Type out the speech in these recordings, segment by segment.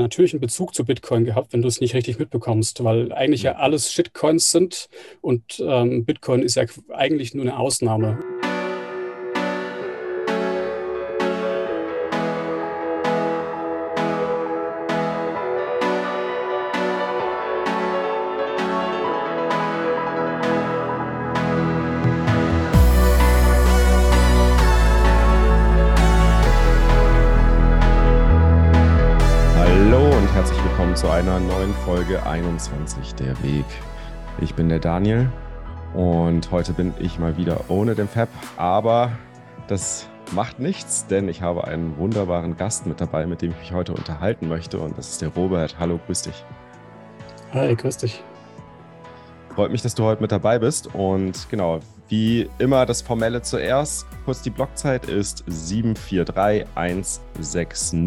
natürlich einen Bezug zu Bitcoin gehabt, wenn du es nicht richtig mitbekommst, weil eigentlich ja alles Shitcoins sind und ähm, Bitcoin ist ja eigentlich nur eine Ausnahme. Folge 21 Der Weg. Ich bin der Daniel und heute bin ich mal wieder ohne den Fab, aber das macht nichts, denn ich habe einen wunderbaren Gast mit dabei, mit dem ich mich heute unterhalten möchte und das ist der Robert. Hallo, grüß dich. Hi, grüß dich. Freut mich, dass du heute mit dabei bist und genau, wie immer das Formelle zuerst. Kurz die Blockzeit ist 743160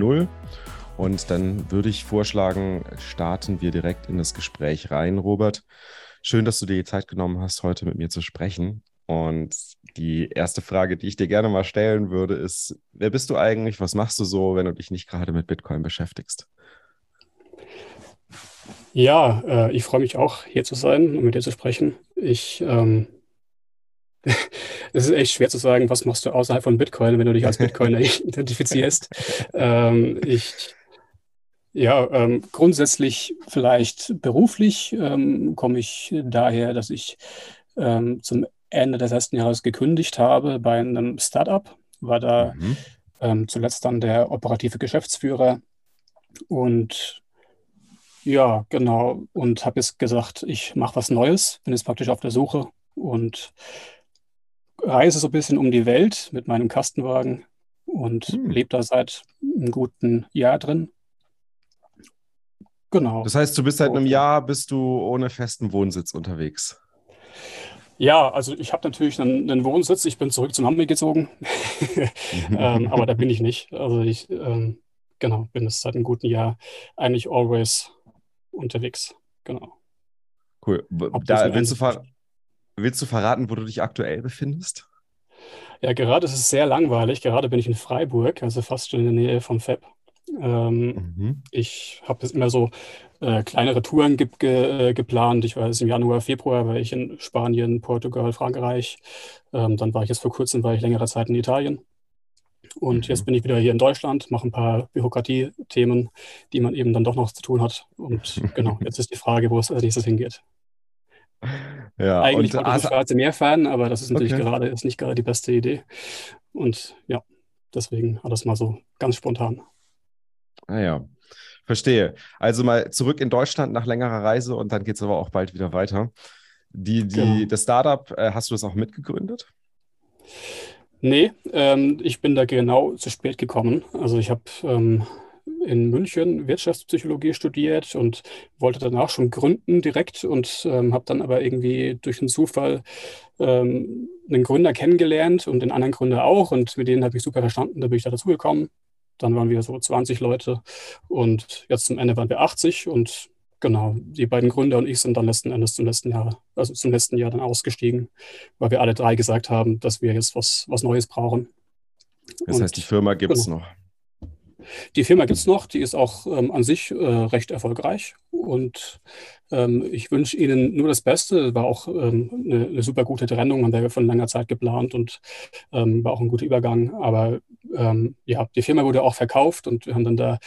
und dann würde ich vorschlagen, starten wir direkt in das Gespräch rein, Robert. Schön, dass du dir die Zeit genommen hast, heute mit mir zu sprechen. Und die erste Frage, die ich dir gerne mal stellen würde, ist, wer bist du eigentlich? Was machst du so, wenn du dich nicht gerade mit Bitcoin beschäftigst? Ja, äh, ich freue mich auch, hier zu sein und mit dir zu sprechen. Ich, ähm, es ist echt schwer zu sagen, was machst du außerhalb von Bitcoin, wenn du dich als Bitcoiner identifizierst. Ähm, ich ja, ähm, grundsätzlich vielleicht beruflich ähm, komme ich daher, dass ich ähm, zum Ende des letzten Jahres gekündigt habe bei einem Startup, war da mhm. Ähm, zuletzt dann der operative Geschäftsführer und ja, genau, und habe jetzt gesagt, ich mache was Neues, bin jetzt praktisch auf der Suche und reise so ein bisschen um die Welt mit meinem Kastenwagen und mhm. lebe da seit einem guten Jahr drin Genau. Das heißt, du bist seit einem Jahr bist du ohne festen Wohnsitz unterwegs. Ja, also ich habe natürlich einen, einen, Wohnsitz. Ich bin zurück zum Hamburg gezogen, ähm, aber da bin ich nicht. Also ich ähm, genau bin es seit einem guten Jahr eigentlich always unterwegs. Genau. Cool. Da willst du, ver willst du verraten, wo du dich aktuell befindest? Ja, gerade ist es sehr langweilig. Gerade bin ich in Freiburg, also fast schon in der Nähe vom FEB. Ähm, mhm. Ich habe jetzt immer so äh, kleinere Touren ge ge äh, geplant. Ich war jetzt im Januar, Februar war ich in Spanien, Portugal, Frankreich. Ähm, dann war ich jetzt vor kurzem, war ich längere Zeit in Italien. Und mhm. jetzt bin ich wieder hier in Deutschland, mache ein paar Bürokratie-Themen, die man eben dann doch noch zu tun hat. Und genau, jetzt ist die Frage, wo es als nächstes hingeht. Ja, Eigentlich wollte ich das Schwarze Meer fahren, aber das ist natürlich okay. gerade ist nicht gerade die beste Idee. Und ja, deswegen das mal so ganz spontan. Ah ja, verstehe. Also mal zurück in Deutschland nach längerer Reise und dann geht es aber auch bald wieder weiter. Die, die, genau. Das Startup, äh, hast du das auch mitgegründet? Nee, ähm, ich bin da genau zu spät gekommen. Also ich habe ähm, in München Wirtschaftspsychologie studiert und wollte danach schon gründen direkt und ähm, habe dann aber irgendwie durch einen Zufall ähm, einen Gründer kennengelernt und den anderen Gründer auch und mit denen habe ich super verstanden, da bin ich da dazugekommen dann waren wir so 20 Leute und jetzt zum Ende waren wir 80 und genau, die beiden Gründer und ich sind dann letzten Endes zum letzten Jahr, also zum letzten Jahr dann ausgestiegen, weil wir alle drei gesagt haben, dass wir jetzt was, was Neues brauchen. Das und, heißt, die Firma gibt es genau. noch. Die Firma gibt es noch, die ist auch ähm, an sich äh, recht erfolgreich und ähm, ich wünsche Ihnen nur das Beste. War auch ähm, eine, eine, super gute Trennung, haben wir von langer Zeit geplant und ähm, war auch ein guter Übergang. Aber ähm, ja, die Firma wurde auch verkauft und wir haben dann da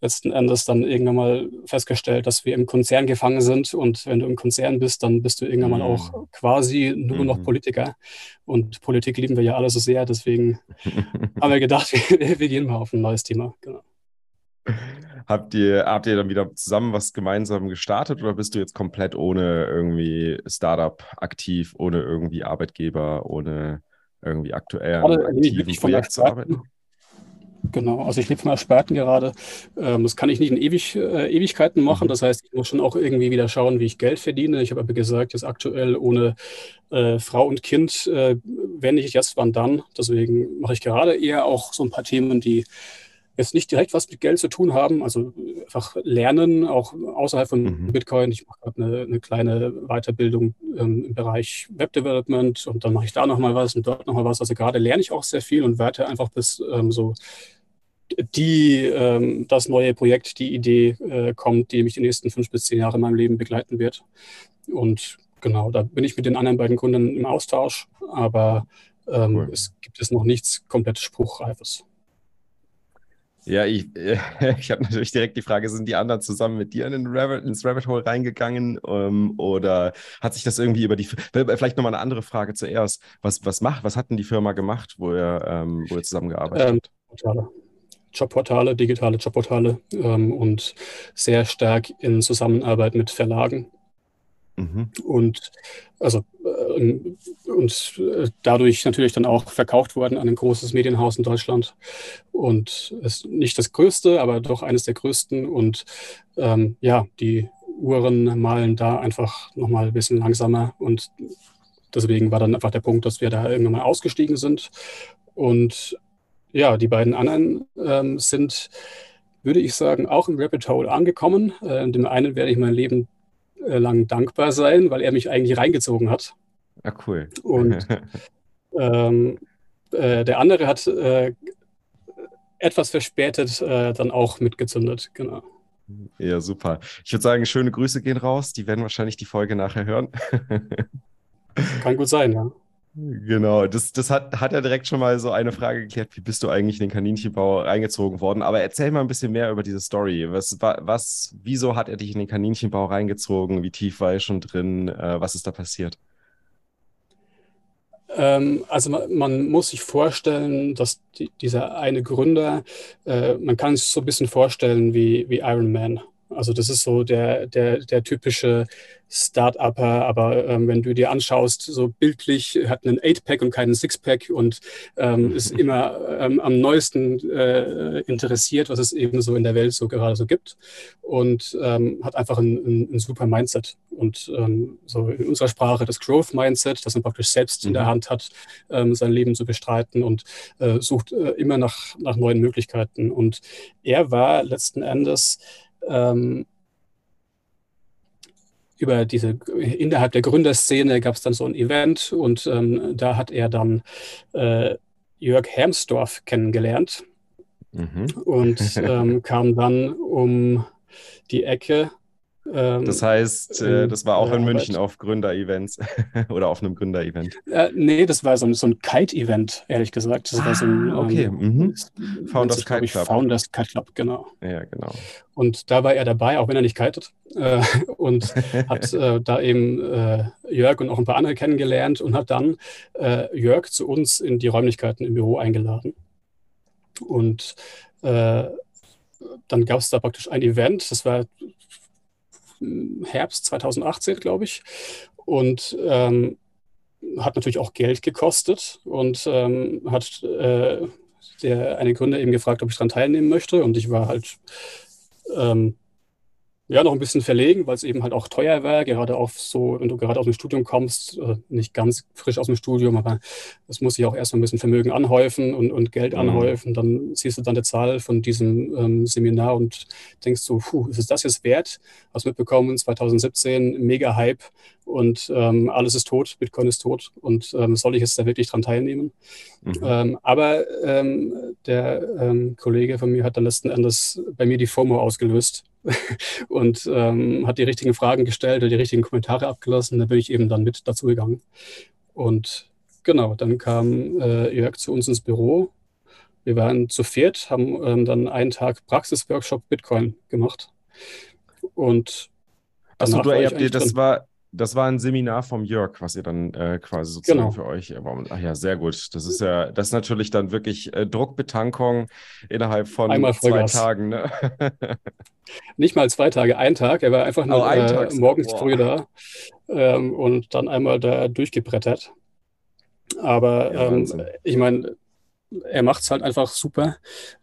letzten Endes dann irgendwann mal festgestellt, dass wir im Konzern gefangen sind. Und wenn du im Konzern bist, dann bist du irgendwann mal auch mhm. quasi nur noch mhm. Politiker. Und Politik lieben wir ja alle so sehr. Deswegen haben wir gedacht, wir, wir gehen mal auf ein neues Thema. Genau. Habt ihr, habt ihr dann wieder zusammen was gemeinsam gestartet oder bist du jetzt komplett ohne irgendwie Startup aktiv, ohne irgendwie Arbeitgeber, ohne irgendwie aktuell aktiven Projekt zu arbeiten? Genau, also ich lebe von Ersparten gerade. Ähm, das kann ich nicht in Ewig, äh, Ewigkeiten machen. Mhm. Das heißt, ich muss schon auch irgendwie wieder schauen, wie ich Geld verdiene. Ich habe aber gesagt, jetzt aktuell ohne äh, Frau und Kind, äh, wenn ich jetzt, wann dann. Deswegen mache ich gerade eher auch so ein paar Themen, die jetzt nicht direkt was mit Geld zu tun haben, also einfach lernen, auch außerhalb von mhm. Bitcoin. Ich mache gerade eine, eine, kleine Weiterbildung ähm, im Bereich Web Development und dann mache ich da nochmal was und dort nochmal was. Also gerade lerne ich auch sehr viel und werde einfach bis ähm, so die, ähm, das neue Projekt, die Idee äh, kommt, die mich die nächsten fünf bis zehn Jahre in meinem Leben begleiten wird. Und genau, da bin ich mit den anderen beiden Kunden im Austausch, aber ähm, cool. es gibt es noch nichts komplett Spruchreifes. Ja, ich, äh, ich habe natürlich direkt die Frage, sind die anderen zusammen mit dir in den Rabbit, ins Rabbit Hole reingegangen ähm, oder hat sich das irgendwie über die, vielleicht nochmal eine andere Frage zuerst, was, was macht, was hat denn die Firma gemacht, wo ihr, ähm, wo ihr zusammengearbeitet ähm, habt? Jobportale, digitale Jobportale ähm, und sehr stark in Zusammenarbeit mit Verlagen. Mhm. Und also äh, und äh, dadurch natürlich dann auch verkauft worden an ein großes Medienhaus in Deutschland. Und ist nicht das größte, aber doch eines der größten. Und ähm, ja, die Uhren malen da einfach nochmal ein bisschen langsamer. Und deswegen war dann einfach der Punkt, dass wir da irgendwann mal ausgestiegen sind. Und ja, die beiden anderen ähm, sind, würde ich sagen, auch im Rapid Hole angekommen. Äh, dem einen werde ich mein Leben äh, lang dankbar sein, weil er mich eigentlich reingezogen hat. Ah, cool. Und ähm, äh, der andere hat äh, etwas verspätet äh, dann auch mitgezündet, genau. Ja, super. Ich würde sagen, schöne Grüße gehen raus. Die werden wahrscheinlich die Folge nachher hören. Kann gut sein, ja. Genau, das, das hat, hat ja direkt schon mal so eine Frage geklärt, wie bist du eigentlich in den Kaninchenbau reingezogen worden? Aber erzähl mal ein bisschen mehr über diese Story. Was, was, wieso hat er dich in den Kaninchenbau reingezogen? Wie tief war er schon drin? Äh, was ist da passiert? Ähm, also man, man, muss sich vorstellen, dass die, dieser eine Gründer, äh, man kann sich so ein bisschen vorstellen wie, wie Iron Man. Also das ist so der, der, der typische Start-Upper, aber ähm, wenn du dir anschaust, so bildlich hat einen Eight-Pack und keinen Six-Pack und ähm, ist immer ähm, am neuesten äh, interessiert, was es eben so in der Welt so gerade so gibt und ähm, hat einfach ein, ein, ein, super Mindset und ähm, so in unserer Sprache das Growth-Mindset, das man praktisch selbst mhm. in der mhm. Hand hat, ähm, sein Leben zu bestreiten und äh, sucht äh, immer nach, nach neuen Möglichkeiten und er war letzten Endes ähm, über diese, innerhalb der Gründerszene gab es dann so ein Event und ähm, da hat er dann äh, Jörg Hermsdorf kennengelernt mhm. und ähm, kam dann um die Ecke das heißt, äh, das war auch in München auf Gründer-Events oder auf einem Gründer-Event. Äh, nee, das war so ein, so ein Kite-Event, ehrlich gesagt. Das ah, war so ein, ah, okay. Ähm, mhm. Founders Kite Club. Founders Kite Club, genau. Ja, genau. Und da war er dabei, auch wenn er nicht kitet. Äh, und hat äh, da eben äh, Jörg und auch ein paar andere kennengelernt und hat dann äh, Jörg zu uns in die Räumlichkeiten im Büro eingeladen. Und dann gab es da praktisch ein Event, das war Herbst 2018, glaube ich. Und ähm, hat natürlich auch Geld gekostet und ähm, hat äh, der eine Gründer eben gefragt, ob ich daran teilnehmen möchte. Und ich war halt ähm, ja, noch ein bisschen verlegen, weil es eben halt auch teuer war, gerade auf so, wenn du gerade aus dem Studium kommst, äh, nicht ganz frisch aus dem Studium, aber es muss sich auch erstmal ein bisschen Vermögen anhäufen und, und Geld mhm. anhäufen. Dann siehst du dann die Zahl von diesem ähm, Seminar und denkst so, puh, ist es das jetzt wert? Hast mitbekommen, 2017, mega Hype und ähm, alles ist tot, Bitcoin ist tot und ähm, soll ich jetzt da wirklich dran teilnehmen? Mhm. Ähm, aber ähm, der ähm, Kollege von mir hat dann letzten Endes bei mir die FOMO ausgelöst und ähm, hat die richtigen Fragen gestellt und die richtigen Kommentare abgelassen. Da bin ich eben dann mit dazu gegangen. Und genau, dann kam äh, Jörg zu uns ins Büro. Wir waren zu viert, haben ähm, dann einen Tag Praxisworkshop Bitcoin gemacht. Und Achso, du, ihr habt ihr, das war, das war ein Seminar vom Jörg, was ihr dann äh, quasi sozusagen genau. für euch. Ach ja, sehr gut. Das ist ja, das ist natürlich dann wirklich äh, Druckbetankung innerhalb von Einmal zwei Tagen. Ne? Nicht mal zwei Tage, ein Tag. Er war einfach nur oh, äh, morgens Boah. früh da ähm, und dann einmal da durchgebrettert. Aber ja, ähm, ich meine, er macht es halt einfach super.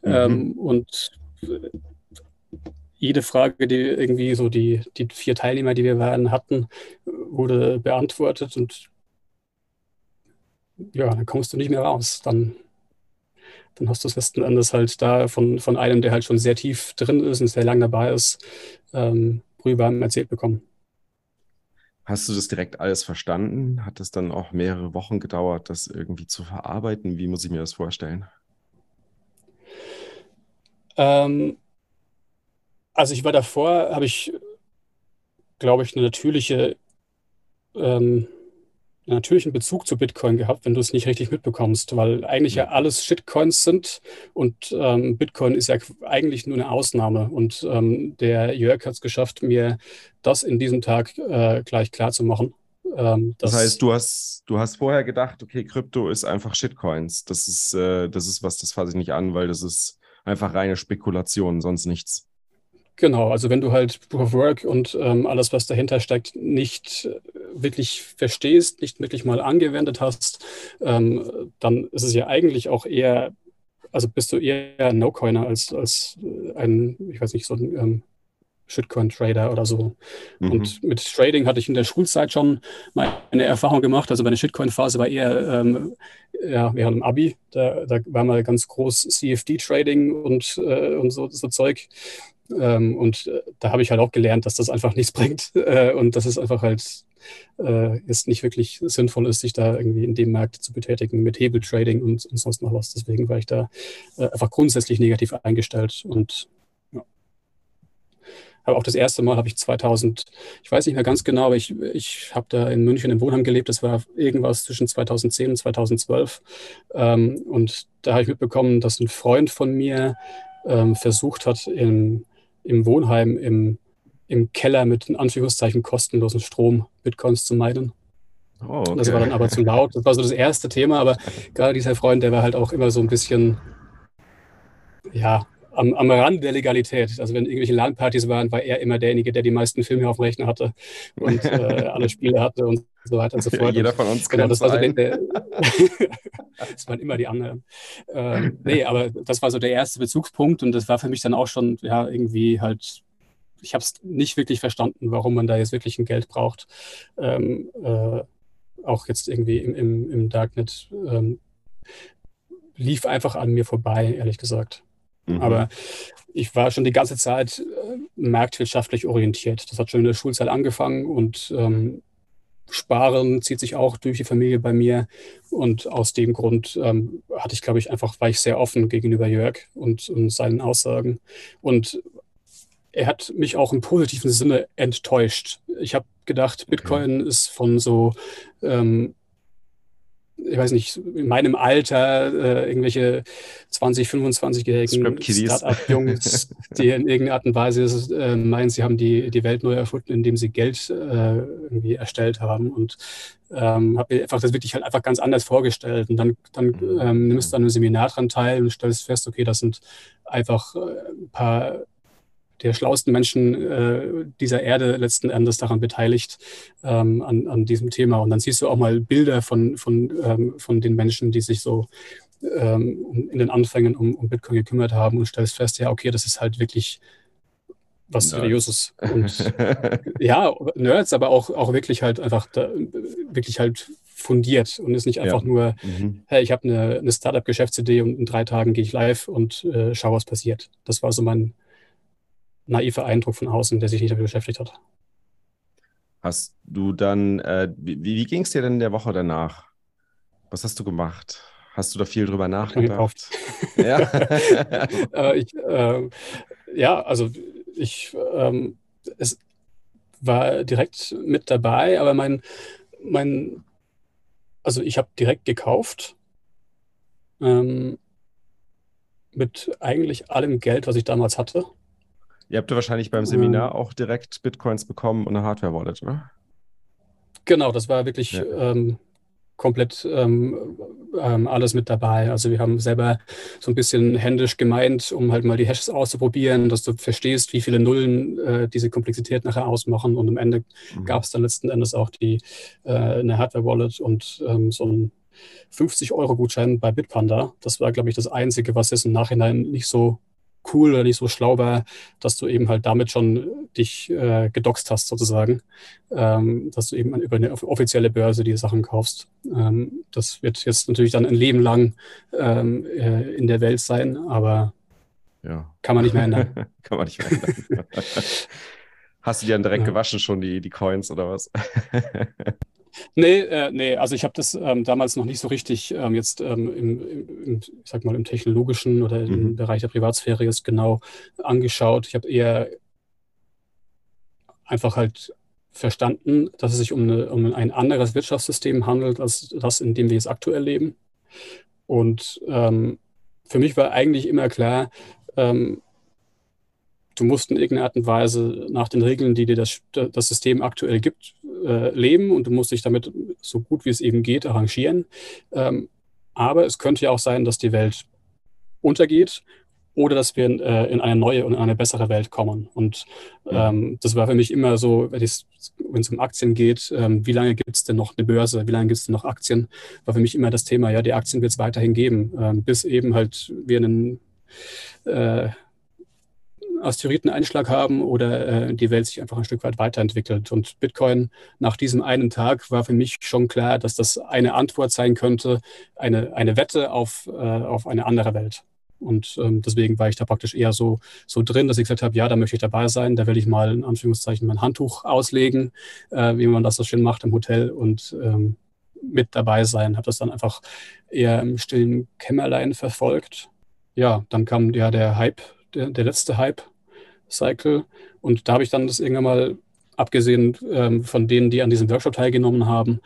Mhm. Ähm, und jede Frage, die irgendwie so die, die vier Teilnehmer, die wir waren, hatten, wurde beantwortet und ja, dann kommst du nicht mehr raus. Dann, dann hast du es letzten Endes halt da von, von einem, der halt schon sehr tief drin ist und sehr lang dabei ist, ähm, rüber erzählt bekommen. Hast du das direkt alles verstanden? Hat es dann auch mehrere Wochen gedauert, das irgendwie zu verarbeiten? Wie muss ich mir das vorstellen? Ähm, also ich war davor, habe ich, glaube ich, eine natürliche, ähm, einen natürlichen Bezug zu Bitcoin gehabt, wenn du es nicht richtig mitbekommst, weil eigentlich ja alles Shitcoins sind und ähm, Bitcoin ist ja eigentlich nur eine Ausnahme. Und ähm, der Jörg hat es geschafft, mir das in diesem Tag äh, gleich klar zu machen. Ähm, das, das, heißt, du hast, du hast vorher gedacht, okay, Krypto ist einfach Shitcoins. Das ist, äh, das ist was, das fasse ich nicht an, weil das ist einfach reine Spekulation, sonst nichts. Genau, also wenn du halt Proof of Work und ähm, alles, was dahinter steckt, nicht wirklich verstehst, nicht wirklich mal angewendet hast, ähm, dann ist es ja eigentlich auch eher, also bist du eher No-Coiner als, als ein, ich weiß nicht, so ein ähm, Shitcoin-Trader oder so. Mhm. Und mit Trading hatte ich in der Schulzeit schon meine Erfahrung gemacht. Also meine Shitcoin-Phase war eher ähm, ja, während dem Abi. Da, da war mal ganz groß CFD-Trading und, äh, und so, so Zeug. Ähm, und äh, da habe ich halt auch gelernt, dass das einfach nichts bringt äh, und dass es einfach halt äh, jetzt nicht wirklich sinnvoll ist, sich da irgendwie in dem Markt zu betätigen mit Hebeltrading und, und sonst noch was. Deswegen war ich da äh, einfach grundsätzlich negativ eingestellt und aber auch das erste Mal habe ich 2000, ich weiß nicht mehr ganz genau, aber ich, ich habe da in München im Wohnheim gelebt. Das war irgendwas zwischen 2010 und 2012. Ähm, und da habe ich mitbekommen, dass ein Freund von mir ähm, versucht hat, im, im Wohnheim im, im Keller mit in Anführungszeichen kostenlosen Strom Bitcoins zu meinen. Oh, okay. Das war dann aber zu laut. Das war so das erste Thema, aber gerade dieser Freund, der war halt auch immer so ein bisschen, ja, am, am Rand der Legalität. Also wenn irgendwelche LAN-Partys waren, war er immer derjenige, der die meisten Filme auf dem Rechner hatte und äh, alle Spiele hatte und so weiter und so fort. Jeder von uns genau, das war so der, der Das waren immer die anderen. Ähm, nee, aber das war so der erste Bezugspunkt und das war für mich dann auch schon ja irgendwie halt ich habe es nicht wirklich verstanden, warum man da jetzt wirklich ein Geld braucht. Ähm, äh, auch jetzt irgendwie im, im, im Darknet ähm, lief einfach an mir vorbei, ehrlich gesagt. Mhm. Aber ich war schon die ganze Zeit äh, marktwirtschaftlich orientiert. Das hat schon in der Schulzeit angefangen und ähm, Sparen zieht sich auch durch die Familie bei mir. Und aus dem Grund ähm, hatte ich, glaube ich, einfach, war ich sehr offen gegenüber Jörg und, und seinen Aussagen. Und er hat mich auch im positiven Sinne enttäuscht. Ich habe gedacht, Bitcoin okay. ist von so ähm, ich weiß nicht, in meinem Alter äh, irgendwelche 20, 25-jährigen Start-up-Jungs, die in irgendeiner Art und Weise äh, meinen, sie haben die, die Welt neu erfunden, indem sie Geld äh, irgendwie erstellt haben. Und ähm, habe mir einfach das wirklich halt einfach ganz anders vorgestellt. Und dann, dann mhm. ähm, nimmst du an einem Seminar dran teil und stellst fest, okay, das sind einfach äh, ein paar der schlauesten Menschen äh, dieser Erde letzten Endes daran beteiligt, ähm, an, an diesem Thema. Und dann siehst du auch mal Bilder von, von, ähm, von den Menschen, die sich so ähm, in den Anfängen um, um Bitcoin gekümmert haben und stellst fest, ja, okay, das ist halt wirklich was Seriöses. Und ja, Nerds, aber auch, auch wirklich halt einfach da, wirklich halt fundiert und ist nicht einfach ja. nur, mhm. hey, ich habe eine, eine Startup-Geschäftsidee und in drei Tagen gehe ich live und äh, schau, was passiert. Das war so mein, naiver Eindruck von außen, der sich nicht damit beschäftigt hat. Hast du dann, äh, wie, wie ging es dir denn in der Woche danach? Was hast du gemacht? Hast du da viel drüber nachgedacht? Ja. äh, ich, äh, ja, also ich, ähm, es war direkt mit dabei, aber mein, mein also ich habe direkt gekauft. Ähm, mit eigentlich allem Geld, was ich damals hatte. Ihr habt ja wahrscheinlich beim Seminar ähm, auch direkt Bitcoins bekommen und eine Hardware-Wallet, oder? Genau, das war wirklich ja. ähm, komplett ähm, ähm, alles mit dabei. Also wir haben selber so ein bisschen händisch gemeint, um halt mal die Hashes auszuprobieren, dass du verstehst, wie viele Nullen äh, diese Komplexität nachher ausmachen. Und am Ende mhm. gab es dann letzten Endes auch die, äh, eine Hardware-Wallet und ähm, so ein 50-Euro-Gutschein bei Bitpanda. Das war, glaube ich, das Einzige, was jetzt im Nachhinein nicht so cool oder nicht so schlau war, dass du eben halt damit schon dich äh, gedoxt hast sozusagen, ähm, dass du eben über eine offizielle Börse die Sachen kaufst. Ähm, das wird jetzt natürlich dann ein Leben lang ähm, äh, in der Welt sein, aber ja. kann man nicht mehr ändern. kann man nicht mehr ändern. Hast du die dann direkt ja. gewaschen schon, die, die Coins oder was? Nee, äh, nee, also ich habe das ähm, damals noch nicht so richtig ähm, jetzt ähm, im, im, ich sag mal, im technologischen oder mhm. im Bereich der Privatsphäre jetzt genau angeschaut. Ich habe eher einfach halt verstanden, dass es sich um, eine, um, ein anderes Wirtschaftssystem handelt, als das, in dem wir jetzt aktuell leben. Und ähm, für mich war eigentlich immer klar, ähm, du musst in irgendeiner Art und Weise nach den Regeln, die dir das, das System aktuell gibt, äh, leben und du musst dich damit so gut wie es eben geht arrangieren. Ähm, aber es könnte ja auch sein, dass die Welt untergeht oder dass wir äh, in eine neue und in eine bessere Welt kommen. Und ähm, das war für mich immer so, wenn es um Aktien geht, ähm, wie lange gibt es denn noch eine Börse, wie lange gibt es denn noch Aktien, war für mich immer das Thema, ja, die Aktien wird es weiterhin geben, ähm, bis eben halt wir einen äh, Asteroideneinschlag haben oder äh, die Welt sich einfach ein Stück weit weiterentwickelt. Und Bitcoin nach diesem einen Tag war für mich schon klar, dass das eine Antwort sein könnte, eine, eine Wette auf, äh, auf eine andere Welt. Und ähm, deswegen war ich da praktisch eher so, so drin, dass ich gesagt habe, ja, da möchte ich dabei sein, da will ich mal in Anführungszeichen mein Handtuch auslegen, äh, wie man das so schön macht im Hotel und ähm, mit dabei sein. Habe das dann einfach eher im stillen Kämmerlein verfolgt. Ja, dann kam ja der Hype, der, der letzte Hype Cycle. Und da habe ich dann das irgendwann mal, abgesehen ähm, von denen, die an diesem Workshop teilgenommen haben,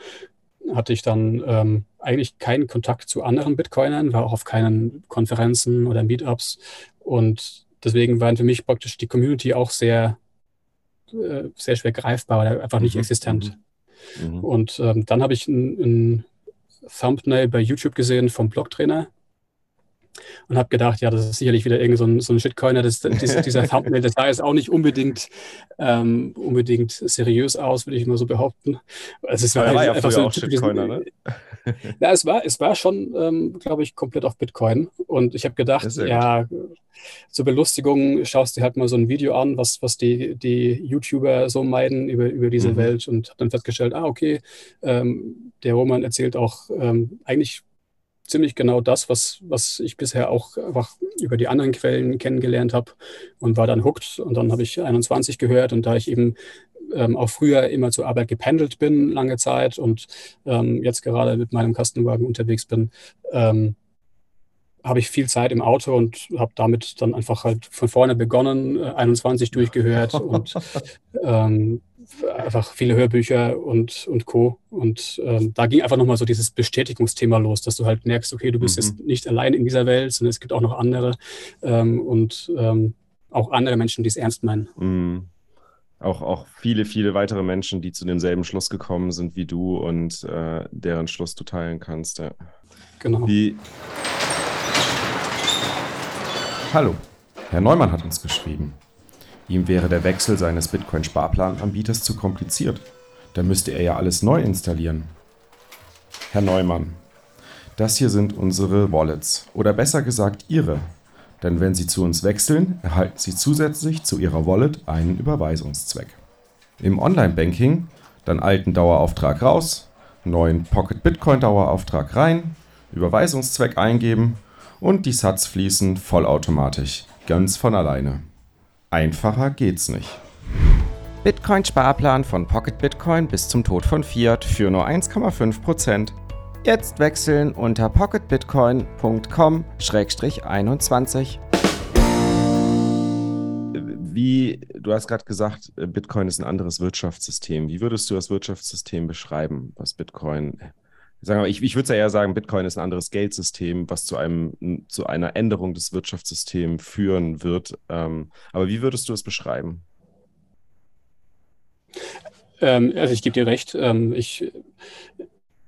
hatte ich dann ähm, eigentlich keinen Kontakt zu anderen Bitcoinern, war auch auf keinen Konferenzen oder Meetups. Und deswegen waren für mich praktisch die Community auch sehr, äh, sehr schwer greifbar oder einfach nicht mhm. existent. Mhm. mhm. Und ähm, dann habe ich ein, ein Thumbnail bei YouTube gesehen vom Blogtrainer und habe gedacht, ja, das ist sicherlich wieder irgend so ein, so ein Shitcoiner. Das, dieser, dieser Thumbnail, das sah jetzt auch nicht unbedingt, ähm, unbedingt seriös aus, würde ich mal so behaupten. Also es war, ja, war ja einfach so auch Shitcoiner, ne? ja, es war, es war schon, ähm, glaube ich, komplett auf Bitcoin. Und ich habe gedacht, ja, zur Belustigung schaust du halt mal so ein Video an, was, was die, die YouTuber so meiden über, über diese mhm. Welt und habe dann festgestellt, ah, okay, ähm, der Roman erzählt auch ähm, eigentlich ziemlich genau das, was, was ich bisher auch einfach über die anderen Quellen kennengelernt habe und war dann hooked. Und dann habe ich 21 gehört und da ich eben ähm, auch früher immer zur Arbeit gependelt bin, lange Zeit und ähm, jetzt gerade mit meinem Kastenwagen unterwegs bin, ähm, habe ich viel Zeit im Auto und habe damit dann einfach halt von vorne begonnen, 21 durchgehört und ähm, einfach viele Hörbücher und, und Co. Und ähm, da ging einfach nochmal so dieses Bestätigungsthema los, dass du halt merkst, okay, du bist mhm. jetzt nicht allein in dieser Welt, sondern es gibt auch noch andere ähm, und ähm, auch andere Menschen, die es ernst meinen. Mhm. Auch, auch viele, viele weitere Menschen, die zu demselben Schluss gekommen sind wie du und äh, deren Schluss du teilen kannst. Ja. Genau. Wie... Hallo, Herr Neumann hat uns geschrieben. Ihm wäre der Wechsel seines Bitcoin-Sparplananbieters zu kompliziert. Dann müsste er ja alles neu installieren. Herr Neumann, das hier sind unsere Wallets oder besser gesagt Ihre. Denn wenn Sie zu uns wechseln, erhalten Sie zusätzlich zu Ihrer Wallet einen Überweisungszweck. Im Online-Banking dann alten Dauerauftrag raus, neuen Pocket Bitcoin Dauerauftrag rein, Überweisungszweck eingeben und die Satz fließen vollautomatisch, ganz von alleine. Einfacher geht's nicht. Bitcoin-Sparplan von Pocket Bitcoin bis zum Tod von Fiat für nur 1,5%. Jetzt wechseln unter pocketbitcoin.com-21. Wie, du hast gerade gesagt, Bitcoin ist ein anderes Wirtschaftssystem. Wie würdest du das Wirtschaftssystem beschreiben, was Bitcoin sagen wir, ich, ich würde ja eher sagen, Bitcoin ist ein anderes Geldsystem, was zu einem zu einer Änderung des Wirtschaftssystems führen wird. Ähm, aber wie würdest du es beschreiben? Ähm, also ich gebe dir recht. Ähm, ich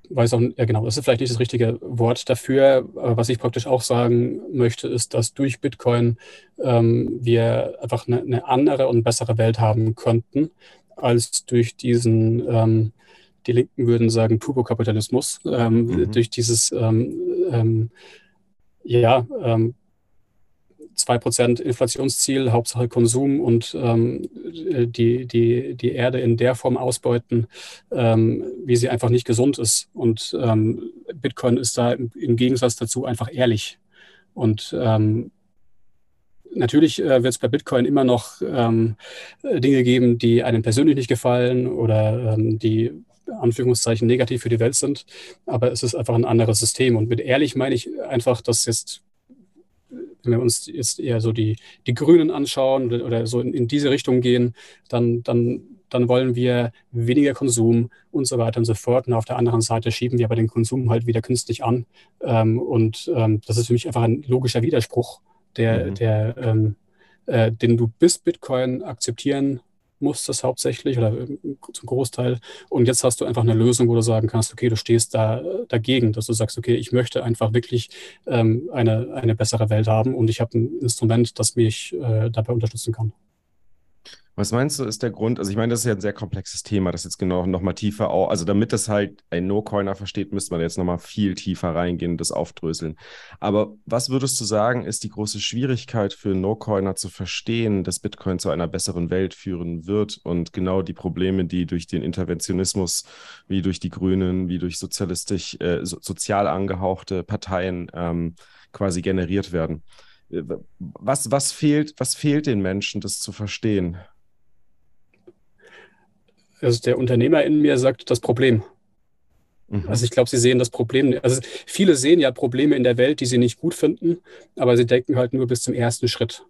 weiß auch, ja genau, das ist vielleicht nicht das richtige Wort dafür. Aber was ich praktisch auch sagen möchte, ist, dass durch Bitcoin ähm, wir einfach eine, eine, andere und bessere Welt haben könnten, als durch diesen ähm, die Linken würden sagen Turbokapitalismus, ähm, mhm. durch dieses ähm, ähm, ja, ähm, 2% Inflationsziel, Hauptsache Konsum und ähm, die, die, die Erde in der Form ausbeuten, ähm, wie sie einfach nicht gesund ist. Und ähm, Bitcoin ist da im, im, Gegensatz dazu einfach ehrlich. Und ähm, natürlich äh, wird es bei Bitcoin immer noch ähm, Dinge geben, die einem persönlich nicht gefallen oder die Anführungszeichen negativ für die Welt sind, aber es ist einfach ein anderes System. Und mit ehrlich meine ich einfach, dass jetzt, wenn wir uns jetzt eher so die, die Grünen anschauen oder, oder so in, in, diese Richtung gehen, dann, dann, dann wollen wir weniger Konsum und so weiter und so fort. Und auf der anderen Seite schieben wir aber den Konsum halt wieder künstlich an. Ähm, und ähm, das ist für mich einfach ein logischer Widerspruch, der, mhm. der ähm, äh, den du bis Bitcoin akzeptieren musstest hauptsächlich oder äh, zum Großteil. Und jetzt hast du einfach eine Lösung, wo du sagen kannst, okay, du stehst da dagegen, dass du sagst, okay, ich möchte einfach wirklich ähm, eine, eine bessere Welt haben und ich habe ein Instrument, das mich äh, dabei unterstützen kann. Was meinst du, ist der Grund? Also, ich meine, das ist ja ein sehr komplexes Thema, das jetzt genau nochmal tiefer auch. Also, damit das halt ein No-Coiner versteht, müsste man jetzt nochmal viel tiefer reingehen und das aufdröseln. Aber was würdest du sagen, ist die große Schwierigkeit für No-Coiner zu verstehen, dass Bitcoin zu einer besseren Welt führen wird und genau die Probleme, die durch den Interventionismus, wie durch die Grünen, wie durch sozialistisch, äh, sozial angehauchte Parteien ähm, quasi generiert werden? Äh, was, was, fehlt, was fehlt den Menschen, das zu verstehen? Also der Unternehmer in mir sagt, das Problem. Mhm. Also ich glaube, sie sehen das Problem. Also viele sehen ja Probleme in der Welt, die sie nicht gut finden, aber sie denken halt nur bis zum ersten Schritt.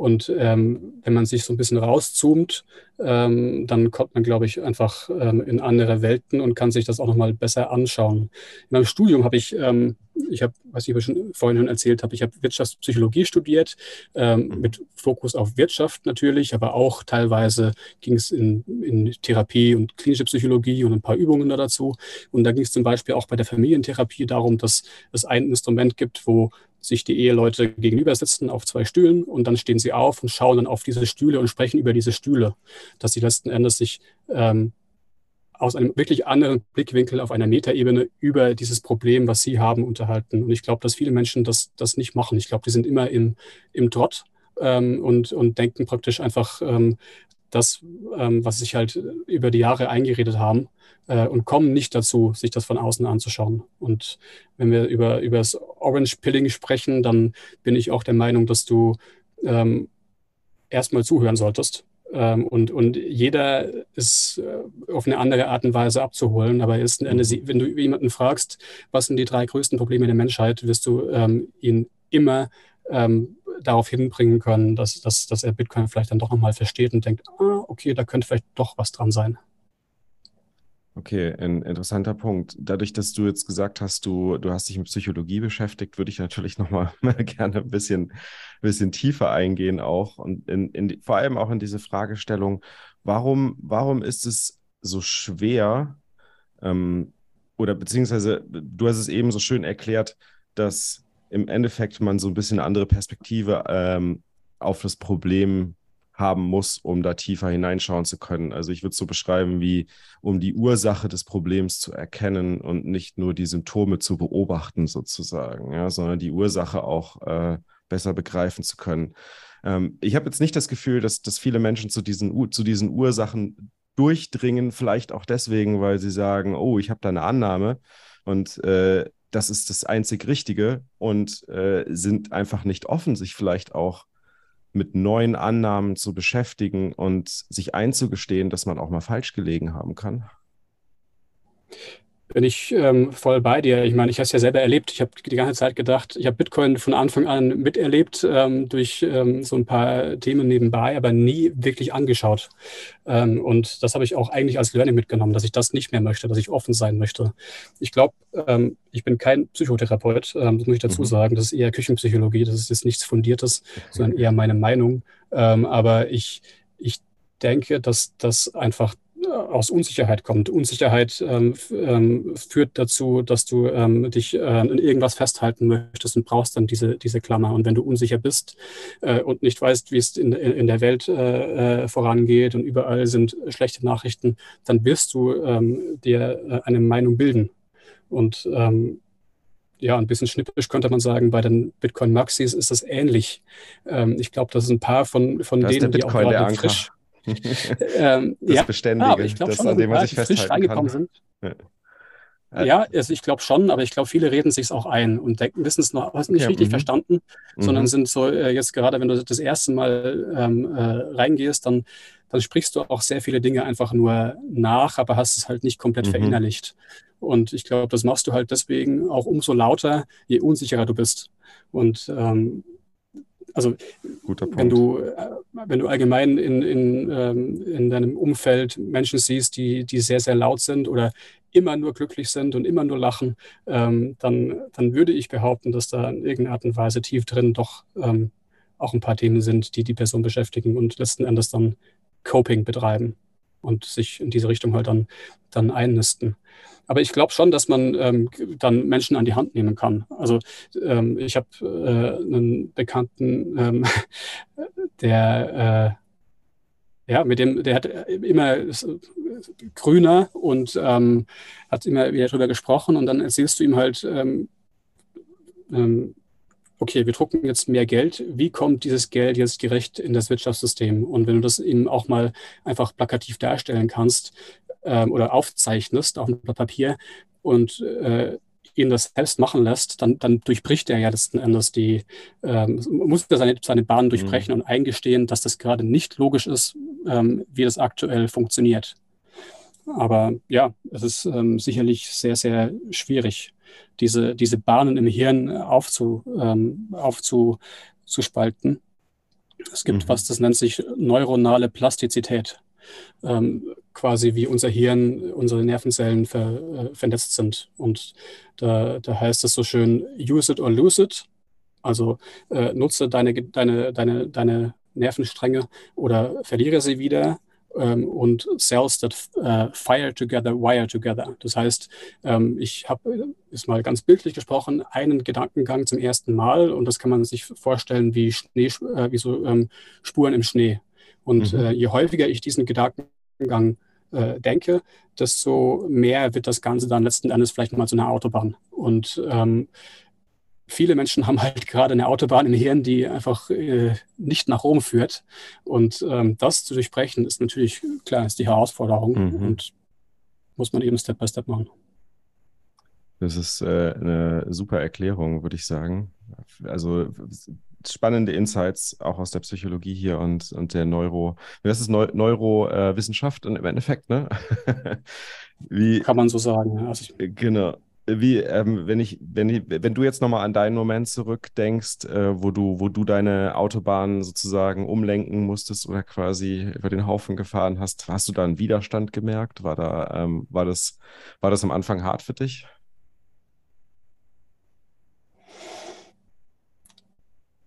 Und ähm, wenn man sich so ein bisschen rauszoomt, ähm, dann kommt man, glaube ich, einfach ähm, in andere Welten und kann sich das auch nochmal besser anschauen. In meinem Studium habe ich, ähm, ich habe, was ich schon vorhin schon erzählt habe, ich habe Wirtschaftspsychologie studiert, ähm, mhm. mit Fokus auf Wirtschaft natürlich, aber auch teilweise ging es in, in Therapie und klinische Psychologie und ein paar Übungen da dazu. Und da ging es zum Beispiel auch bei der Familientherapie darum, dass es ein Instrument gibt, wo sich die Eheleute gegenüber sitzen auf zwei Stühlen und dann stehen sie auf und schauen dann auf diese Stühle und sprechen über diese Stühle, dass sie letzten Endes sich ähm, aus einem wirklich anderen Blickwinkel auf einer Metaebene über dieses Problem, was sie haben, unterhalten. Und ich glaube, dass viele Menschen das, das nicht machen. Ich glaube, die sind immer im, im Trott ähm, und, und denken praktisch einfach ähm, das, ähm, was sich halt über die Jahre eingeredet haben, äh, und kommen nicht dazu, sich das von außen anzuschauen. Und wenn wir über, über das Orange Pilling sprechen, dann bin ich auch der Meinung, dass du ähm, erstmal zuhören solltest. Ähm, und, und jeder ist äh, auf eine andere Art und Weise abzuholen. Aber ist eine, mhm. wenn du jemanden fragst, was sind die drei größten Probleme der Menschheit, wirst du ähm, ihn immer ähm, darauf hinbringen können, dass, dass, dass er Bitcoin vielleicht dann doch nochmal versteht und denkt, ah, okay, da könnte vielleicht doch was dran sein. Okay, ein interessanter Punkt. Dadurch, dass du jetzt gesagt hast, du, du hast dich mit Psychologie beschäftigt, würde ich natürlich nochmal gerne ein bisschen, bisschen tiefer eingehen auch und in, in, vor allem auch in diese Fragestellung, warum, warum ist es so schwer ähm, oder beziehungsweise du hast es eben so schön erklärt, dass im Endeffekt man so ein bisschen eine andere Perspektive ähm, auf das Problem haben muss, um da tiefer hineinschauen zu können. Also ich würde es so beschreiben, wie um die Ursache des Problems zu erkennen und nicht nur die Symptome zu beobachten sozusagen, ja, sondern die Ursache auch äh, besser begreifen zu können. Ähm, ich habe jetzt nicht das Gefühl, dass, dass viele Menschen zu diesen, zu diesen Ursachen durchdringen, vielleicht auch deswegen, weil sie sagen, oh, ich habe da eine Annahme und äh, das ist das einzig Richtige und äh, sind einfach nicht offen, sich vielleicht auch mit neuen Annahmen zu beschäftigen und sich einzugestehen, dass man auch mal falsch gelegen haben kann? Bin ich ähm, voll bei dir. Ich meine, ich habe es ja selber erlebt. Ich habe die ganze Zeit gedacht, ich habe Bitcoin von Anfang an miterlebt ähm, durch ähm, so ein paar Themen nebenbei, aber nie wirklich angeschaut. Ähm, und das habe ich auch eigentlich als Learning mitgenommen, dass ich das nicht mehr möchte, dass ich offen sein möchte. Ich glaube, ähm, ich bin kein Psychotherapeut, ähm, das muss ich dazu mhm. sagen. Das ist eher Küchenpsychologie, das ist jetzt nichts Fundiertes, sondern eher meine Meinung. aber ich, ich denke, dass das einfach aus Unsicherheit kommt. Unsicherheit ähm, ähm, führt dazu, dass du ähm, dich äh, an irgendwas festhalten möchtest und brauchst dann diese, diese Klammer. Und wenn du unsicher bist äh, und nicht weißt, wie es in, in der Welt äh, äh vorangeht und überall sind schlechte Nachrichten, dann wirst du ähm, dir äh, eine Meinung bilden. Und ähm, ja, ein bisschen schnippisch könnte man sagen, bei den Bitcoin Maxis ist das ähnlich. Ich glaube, das ist ein paar von, von denen, die auch gerade frisch, ähm, das ja, Beständige, ja, das, schon, an dem man sich festhalten kann. Sind. Ja. ja, also ich glaube schon, aber ich glaube, viele reden sich auch ein und wissen es noch nicht okay, richtig -hmm. verstanden, mhm. sondern sind so äh, jetzt gerade, wenn du das erste Mal ähm, äh, reingehst, dann dann sprichst du auch sehr viele Dinge einfach nur nach, aber hast es halt nicht komplett mhm. verinnerlicht. Und ich glaube, das machst du halt deswegen auch umso lauter, je unsicherer du bist. Und ähm, also wenn du, äh, wenn du allgemein in, in, ähm, in deinem Umfeld Menschen siehst, die, die sehr, sehr laut sind oder immer nur glücklich sind und immer nur lachen, ähm, dann, dann würde ich behaupten, dass da in irgendeiner Art und Weise tief drin doch ähm, auch ein paar Themen sind, die die Person beschäftigen und letzten Endes dann Coping betreiben und sich in diese Richtung halt dann, dann einnisten. Aber ich glaube schon, dass man ähm, dann Menschen an die Hand nehmen kann. Also ähm, ich habe äh, einen Bekannten, ähm, der äh, ja, mit dem, der hat immer grüner und ähm, hat immer wieder darüber gesprochen und dann erzählst du ihm halt, ähm, ähm, okay, wir drucken jetzt mehr Geld, wie kommt dieses Geld jetzt gerecht in das Wirtschaftssystem? Und wenn du das ihm auch mal einfach plakativ darstellen kannst ähm, oder aufzeichnest auf einem Blatt Papier und äh, ihn das selbst machen lässt, dann, dann durchbricht er ja letzten Endes die, ähm, muss er seine, seine Bahn mhm. durchbrechen mhm. und eingestehen, dass das gerade nicht logisch ist, ähm, wie das aktuell funktioniert. Aber ja, es ist ähm, sicherlich sehr, sehr schwierig diese, diese Bahnen im Hirn aufzu, ähm, aufzuspalten. Es gibt mhm. was, das nennt sich neuronale Plastizität. Ähm, quasi wie unser Hirn, unsere Nervenzellen ver, äh, vernetzt sind. Und da, da heißt es so schön, use it or lose it. Also äh, nutze deine, deine, deine, deine Nervenstränge oder verliere sie wieder ähm, und Cells that uh, fire together, wire together. Das heißt, ähm, ich habe, ist mal ganz bildlich gesprochen, einen Gedankengang zum ersten Mal und das kann man sich vorstellen wie, Schnee, äh, wie so ähm, Spuren im Schnee. Und mhm. äh, je häufiger ich diesen Gedankengang äh, denke, desto mehr wird das Ganze dann letzten Endes vielleicht mal zu einer Autobahn. Und ähm, viele Menschen haben halt gerade eine Autobahn im Hirn, die einfach äh, nicht nach Rom führt. Und ähm, das zu durchbrechen, ist natürlich, klar, ist die Herausforderung mhm. und muss man eben Step by Step machen. Das ist äh, eine super Erklärung, würde ich sagen. Also spannende Insights auch aus der Psychologie hier und, und der Neuro. Das ist Neu Neurowissenschaft im Endeffekt, ne? Wie, Kann man so sagen. Also genau wie, ähm, wenn ich, wenn ich, wenn du jetzt nochmal an deinen Moment zurückdenkst, äh, wo du, wo du deine Autobahn sozusagen umlenken musstest oder quasi über den Haufen gefahren hast, hast du da einen Widerstand gemerkt? War da, ähm, war das, war das am Anfang hart für dich?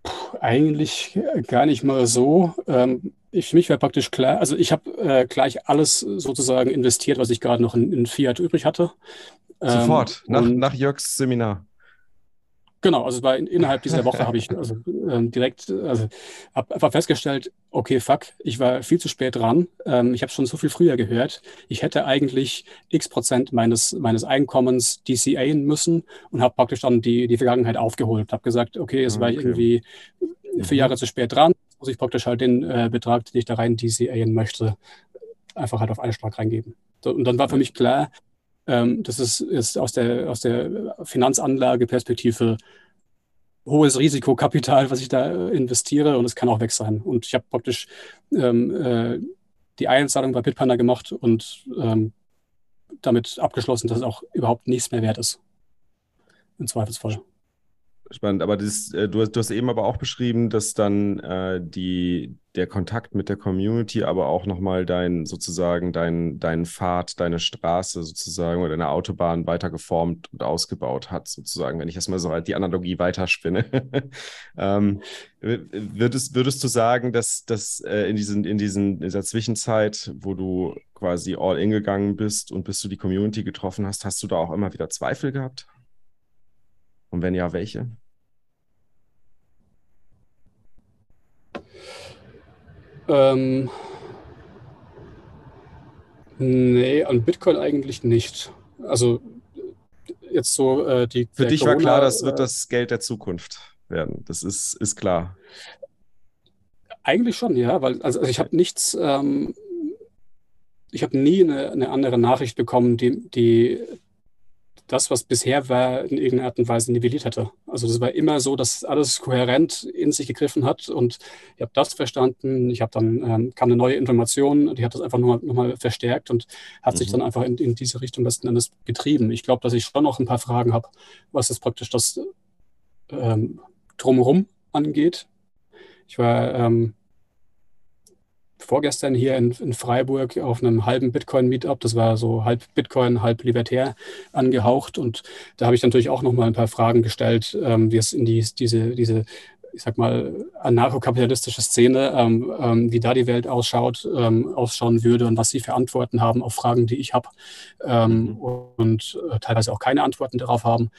Puh, eigentlich gar nicht mal so. Ähm, ich, für mich war praktisch klar, also ich habe äh, gleich alles sozusagen investiert, was ich gerade noch in, in Fiat übrig hatte. Sofort, ähm, nach, nach Jörgs Seminar. Genau, also bei, innerhalb dieser Woche habe ich also, ähm, direkt, also habe einfach festgestellt, okay, fuck, ich war viel zu spät dran. Ähm, ich habe schon so viel früher gehört. Ich hätte eigentlich x Prozent meines, meines Einkommens DCAen müssen und habe praktisch dann die, die Vergangenheit aufgeholt. Habe gesagt, okay, es okay. war ich irgendwie vier Jahre zu spät dran, muss ich praktisch halt den äh, Betrag, den ich da rein DCAen möchte, einfach halt auf einen Schlag reingeben. So, und dann war für mich klar, ähm, das ist, ist aus der, aus der Finanzanlageperspektive hohes Risikokapital, was ich da äh, investiere und es kann auch weg sein. Und ich habe praktisch ähm, äh, die Einzahlung bei Bitpanda gemacht und ähm, damit abgeschlossen, dass es auch überhaupt nichts mehr wert ist. Im Zweifelsfall. Spannend, aber das, äh, du, hast, du hast eben aber auch beschrieben, dass dann äh, die, der Kontakt mit der Community, aber auch nochmal dein sozusagen dein, dein Pfad, deine Straße sozusagen oder deine Autobahn weiter geformt und ausgebaut hat, sozusagen, wenn ich erstmal so halt die Analogie weiterspinne. ähm, würdest, würdest du sagen, dass, dass äh, in, diesen, in diesen, dieser Zwischenzeit, wo du quasi all in gegangen bist und bis du die Community getroffen hast, hast du da auch immer wieder Zweifel gehabt? Und wenn ja, welche? Ähm, nee, an Bitcoin eigentlich nicht. Also jetzt so äh, die. Für dich Corona, war klar, das wird äh, das Geld der Zukunft werden. Das ist, ist klar. Eigentlich schon, ja, weil also, also ich habe nichts, ähm, ich habe nie eine, eine, andere Nachricht bekommen, die, die das, was bisher war, in irgendeiner Art und Weise nivelliert hätte. Also das war immer so, dass alles kohärent in sich gegriffen hat und ich habe das verstanden. Ich habe dann ähm, kam eine neue Information, die hat das einfach nochmal noch mal verstärkt und hat mhm. sich dann einfach in, in diese Richtung letzten Endes getrieben. Ich glaube, dass ich schon noch ein paar Fragen habe, was jetzt praktisch das ähm, drumherum angeht. Ich war ähm, vorgestern hier in, in, Freiburg auf einem halben Bitcoin-Meetup. Das war so halb Bitcoin, halb libertär angehaucht. Und da habe ich natürlich auch noch mal ein paar Fragen gestellt, ähm, wie es in die, diese, diese, ich sag mal, anarchokapitalistische Szene, ähm, ähm, wie da die Welt ausschaut, ähm, ausschauen würde und was sie für Antworten haben auf Fragen, die ich habe. Ähm, mhm. Und äh, teilweise auch keine Antworten darauf haben.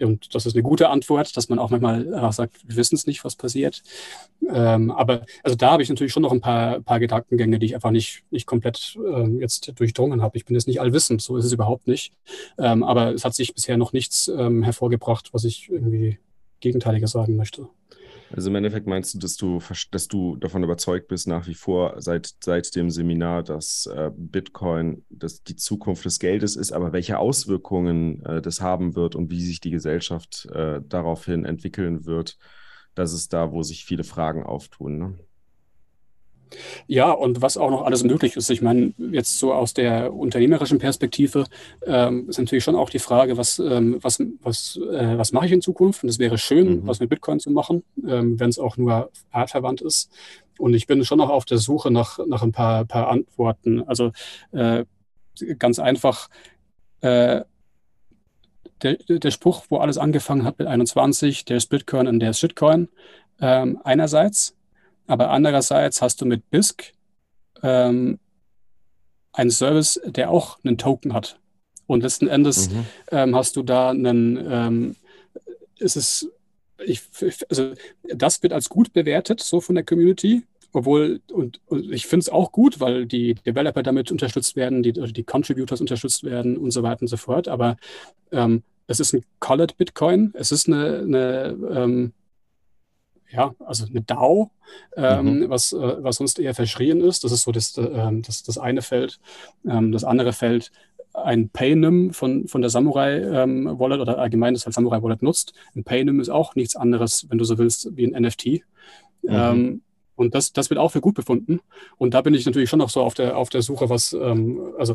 Und das ist eine gute Antwort, dass man auch manchmal einfach sagt, wir wissen es nicht, was passiert. Ähm, aber also da habe ich natürlich schon noch ein paar, paar Gedankengänge, die ich einfach nicht, nicht komplett ähm, jetzt durchdrungen habe. Ich bin jetzt nicht allwissend, so ist es überhaupt nicht. Ähm, aber es hat sich bisher noch nichts ähm, hervorgebracht, was ich irgendwie Gegenteiliges sagen möchte. Also im Endeffekt meinst du, dass du, dass du davon überzeugt bist, nach wie vor seit, seit dem Seminar, dass äh, Bitcoin dass die Zukunft des Geldes ist, aber welche Auswirkungen äh, das haben wird und wie sich die Gesellschaft äh, daraufhin entwickeln wird, das ist da, wo sich viele Fragen auftun. Ne? Ja, und was auch noch alles möglich ist. Ich meine, jetzt so aus der unternehmerischen Perspektive ähm, ist natürlich schon auch die Frage, was, ähm, was, was, äh, was mache ich in Zukunft? Und es wäre schön, mhm. was mit Bitcoin zu machen, ähm, wenn es auch nur artverwandt ist. Und ich bin schon noch auf der Suche nach, nach ein paar, paar Antworten. Also äh, ganz einfach, äh, der, der Spruch, wo alles angefangen hat mit 21, der ist Bitcoin und der ist Shitcoin. Ähm, einerseits, aber andererseits hast du mit BISC ähm, einen Service, der auch einen Token hat. Und letzten Endes mhm. ähm, hast du da einen, ähm, ist es, ich, also das wird als gut bewertet, so von der Community. Obwohl, und, und ich finde es auch gut, weil die Developer damit unterstützt werden, die, die Contributors unterstützt werden und so weiter und so fort. Aber ähm, es ist ein Colored Bitcoin. Es ist eine, eine ähm, ja, also eine DAO, ähm, mhm. was, äh, was sonst eher verschrien ist. Das ist so das, äh, das, das eine Feld. Ähm, das andere Feld, ein Paynim von, von der Samurai ähm, Wallet oder allgemein, das halt Samurai Wallet nutzt. Ein Paynim ist auch nichts anderes, wenn du so willst, wie ein NFT. Mhm. Ähm, und das, das wird auch für gut befunden. Und da bin ich natürlich schon noch so auf der, auf der Suche, was, ähm, also,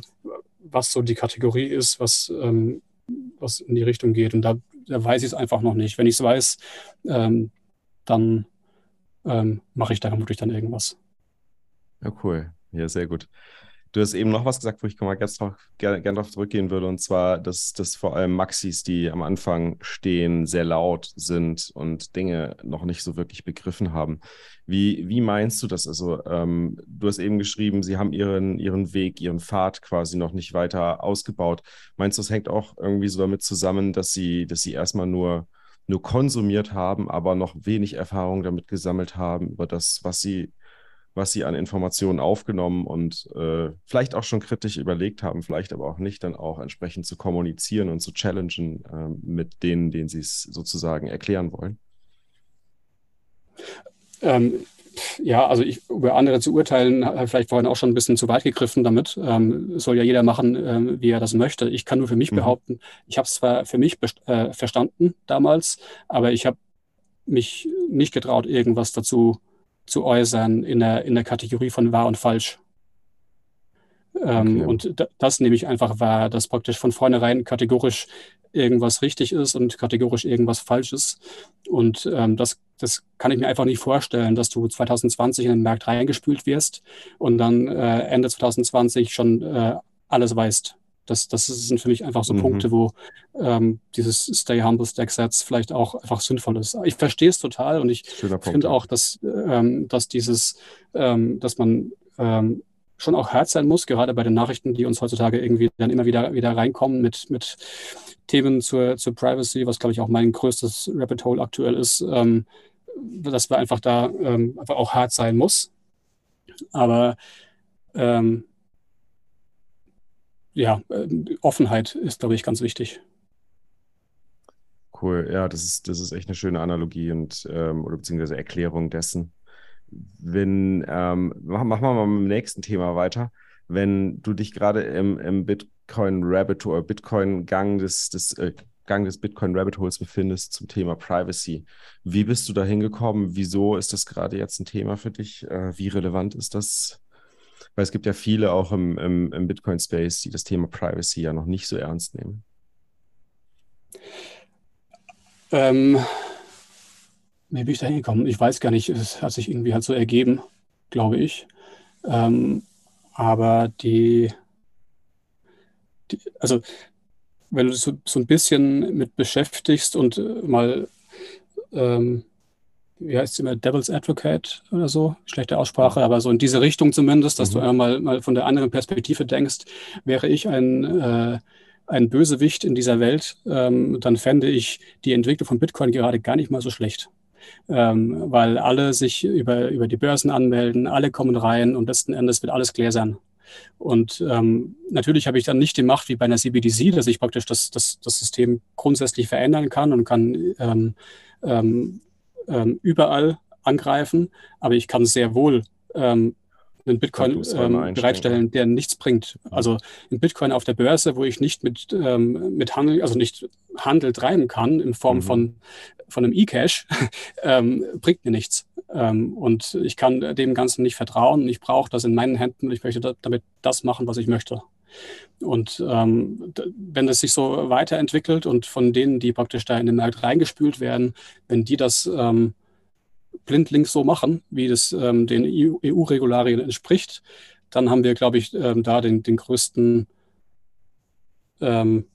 was so die Kategorie ist, was, was in die Richtung geht. Und da, da weiß ich es einfach noch nicht. Wenn ich es weiß, ähm, dann ähm, mache ich da vermutlich dann irgendwas. Ja, cool. Ja, sehr gut. Du hast eben noch was gesagt, wo ich mal ganz drauf, gerne, gerne darauf zurückgehen würde, und zwar, dass, dass vor allem Maxis, die am Anfang stehen, sehr laut sind und Dinge noch nicht so wirklich begriffen haben. Wie, wie meinst du das? Also, ähm, du hast eben geschrieben, sie haben ihren, ihren Weg, ihren Pfad quasi noch nicht weiter ausgebaut. Meinst du, das hängt auch irgendwie so damit zusammen, dass sie, dass sie erstmal nur nur konsumiert haben, aber noch wenig Erfahrung damit gesammelt haben, über das, was sie, was sie an Informationen aufgenommen und äh, vielleicht auch schon kritisch überlegt haben, vielleicht aber auch nicht, dann auch entsprechend zu kommunizieren und zu challengen äh, mit denen, denen sie es sozusagen erklären wollen? Ähm, ja, also ich, über andere zu urteilen, habe vielleicht vorhin auch schon ein bisschen zu weit gegriffen damit. Ähm, soll ja jeder machen, ähm, wie er das möchte. Ich kann nur für mich mhm. behaupten, ich habe es zwar für mich äh, verstanden damals, aber ich habe mich nicht getraut, irgendwas dazu zu äußern in der, in der Kategorie von wahr und falsch. Ähm, okay. Und das nehme ich einfach wahr, dass praktisch von vornherein kategorisch irgendwas richtig ist und kategorisch irgendwas falsch ist. Und ähm, das, das kann ich mir einfach nicht vorstellen, dass du 2020 in den Markt reingespült wirst und dann äh, Ende 2020 schon äh, alles weißt. Das, das sind für mich einfach so mhm. Punkte, wo ähm, dieses Stay Humble, Stack Sets vielleicht auch einfach sinnvoll ist. Ich verstehe es total und ich finde auch, dass, ähm, dass dieses, ähm, dass man ähm, schon auch hart sein muss, gerade bei den Nachrichten, die uns heutzutage irgendwie dann immer wieder, wieder reinkommen mit, mit Themen zur, zur Privacy, was glaube ich auch mein größtes Rabbit Hole aktuell ist, ähm, dass wir einfach da ähm, einfach auch hart sein muss. Aber ähm, ja, äh, Offenheit ist, glaube ich, ganz wichtig. Cool, ja, das ist, das ist echt eine schöne Analogie und ähm, oder beziehungsweise Erklärung dessen wenn, ähm, machen wir mal mit dem nächsten Thema weiter. Wenn du dich gerade im, im Bitcoin Rabbit oder Bitcoin Gang des, des äh, Gang des Bitcoin Rabbit Holes befindest zum Thema Privacy. Wie bist du da hingekommen? Wieso ist das gerade jetzt ein Thema für dich? Äh, wie relevant ist das? Weil es gibt ja viele auch im, im, im Bitcoin-Space, die das Thema Privacy ja noch nicht so ernst nehmen. Ähm, wie bin ich da hingekommen? Ich weiß gar nicht. Es hat sich irgendwie halt so ergeben, glaube ich. Ähm, aber die, die, also wenn du dich so, so ein bisschen mit beschäftigst und äh, mal, ähm, wie heißt es immer, Devil's Advocate oder so, schlechte Aussprache, aber so in diese Richtung zumindest, dass mhm. du einmal mal von der anderen Perspektive denkst, wäre ich ein, äh, ein Bösewicht in dieser Welt, ähm, dann fände ich die Entwicklung von Bitcoin gerade gar nicht mal so schlecht. Ähm, weil alle sich über, über die Börsen anmelden, alle kommen rein und letzten Endes wird alles gläsern. Und ähm, natürlich habe ich dann nicht die Macht wie bei einer CBDC, dass ich praktisch das, das, das System grundsätzlich verändern kann und kann ähm, ähm, ähm überall angreifen, aber ich kann sehr wohl ähm, einen Bitcoin ähm, bereitstellen, der nichts bringt. Also ein Bitcoin auf der Börse, wo ich nicht mit, ähm, mit Handel, also nicht Handel treiben kann in Form mhm. von, von einem E-Cash, ähm, bringt mir nichts. Ähm, und ich kann dem Ganzen nicht vertrauen. Ich brauche das in meinen Händen. Ich möchte da, damit das machen, was ich möchte. Und ähm, wenn das sich so weiterentwickelt und von denen, die praktisch da in den Markt reingespült werden, wenn die das ähm, blindlings so machen, wie das ähm, den EU-Regularien entspricht, dann haben wir, glaube ich, ähm, da den, den größten ähm,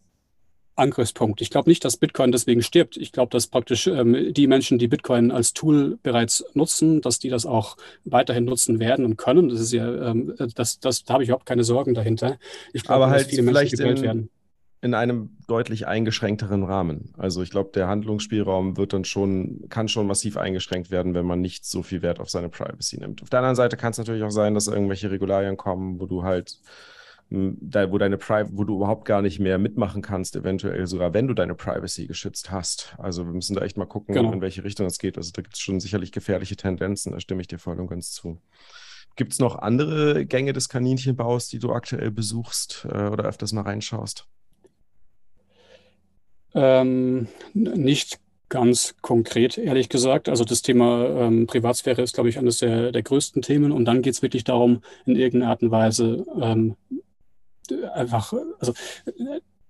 Angriffspunkt. Ich glaube nicht, dass Bitcoin deswegen stirbt. Ich glaube, dass praktisch ähm, die Menschen, die Bitcoin als Tool bereits nutzen, dass die das auch weiterhin nutzen werden und können. Das ist ja, ähm, das, das, da habe ich überhaupt keine Sorgen dahinter. Ich glaube, dass halt viele Menschen gewählt werden in einem deutlich eingeschränkteren Rahmen. Also ich glaube, der Handlungsspielraum wird dann schon, kann schon massiv eingeschränkt werden, wenn man nicht so viel Wert auf seine Privacy nimmt. Auf der anderen Seite kann es natürlich auch sein, dass irgendwelche Regularien kommen, wo du halt, wo deine Pri wo du überhaupt gar nicht mehr mitmachen kannst, eventuell sogar, wenn du deine Privacy geschützt hast. Also wir müssen da echt mal gucken, genau. in welche Richtung es geht. Also da gibt es schon sicherlich gefährliche Tendenzen, da stimme ich dir voll und ganz zu. Gibt es noch andere Gänge des Kaninchenbaus, die du aktuell besuchst äh, oder öfters mal reinschaust? Ähm, nicht ganz konkret, ehrlich gesagt. Also das Thema ähm, Privatsphäre ist, glaube ich, eines der, der größten Themen. Und dann geht es wirklich darum, in irgendeiner Art und Weise ähm, einfach, also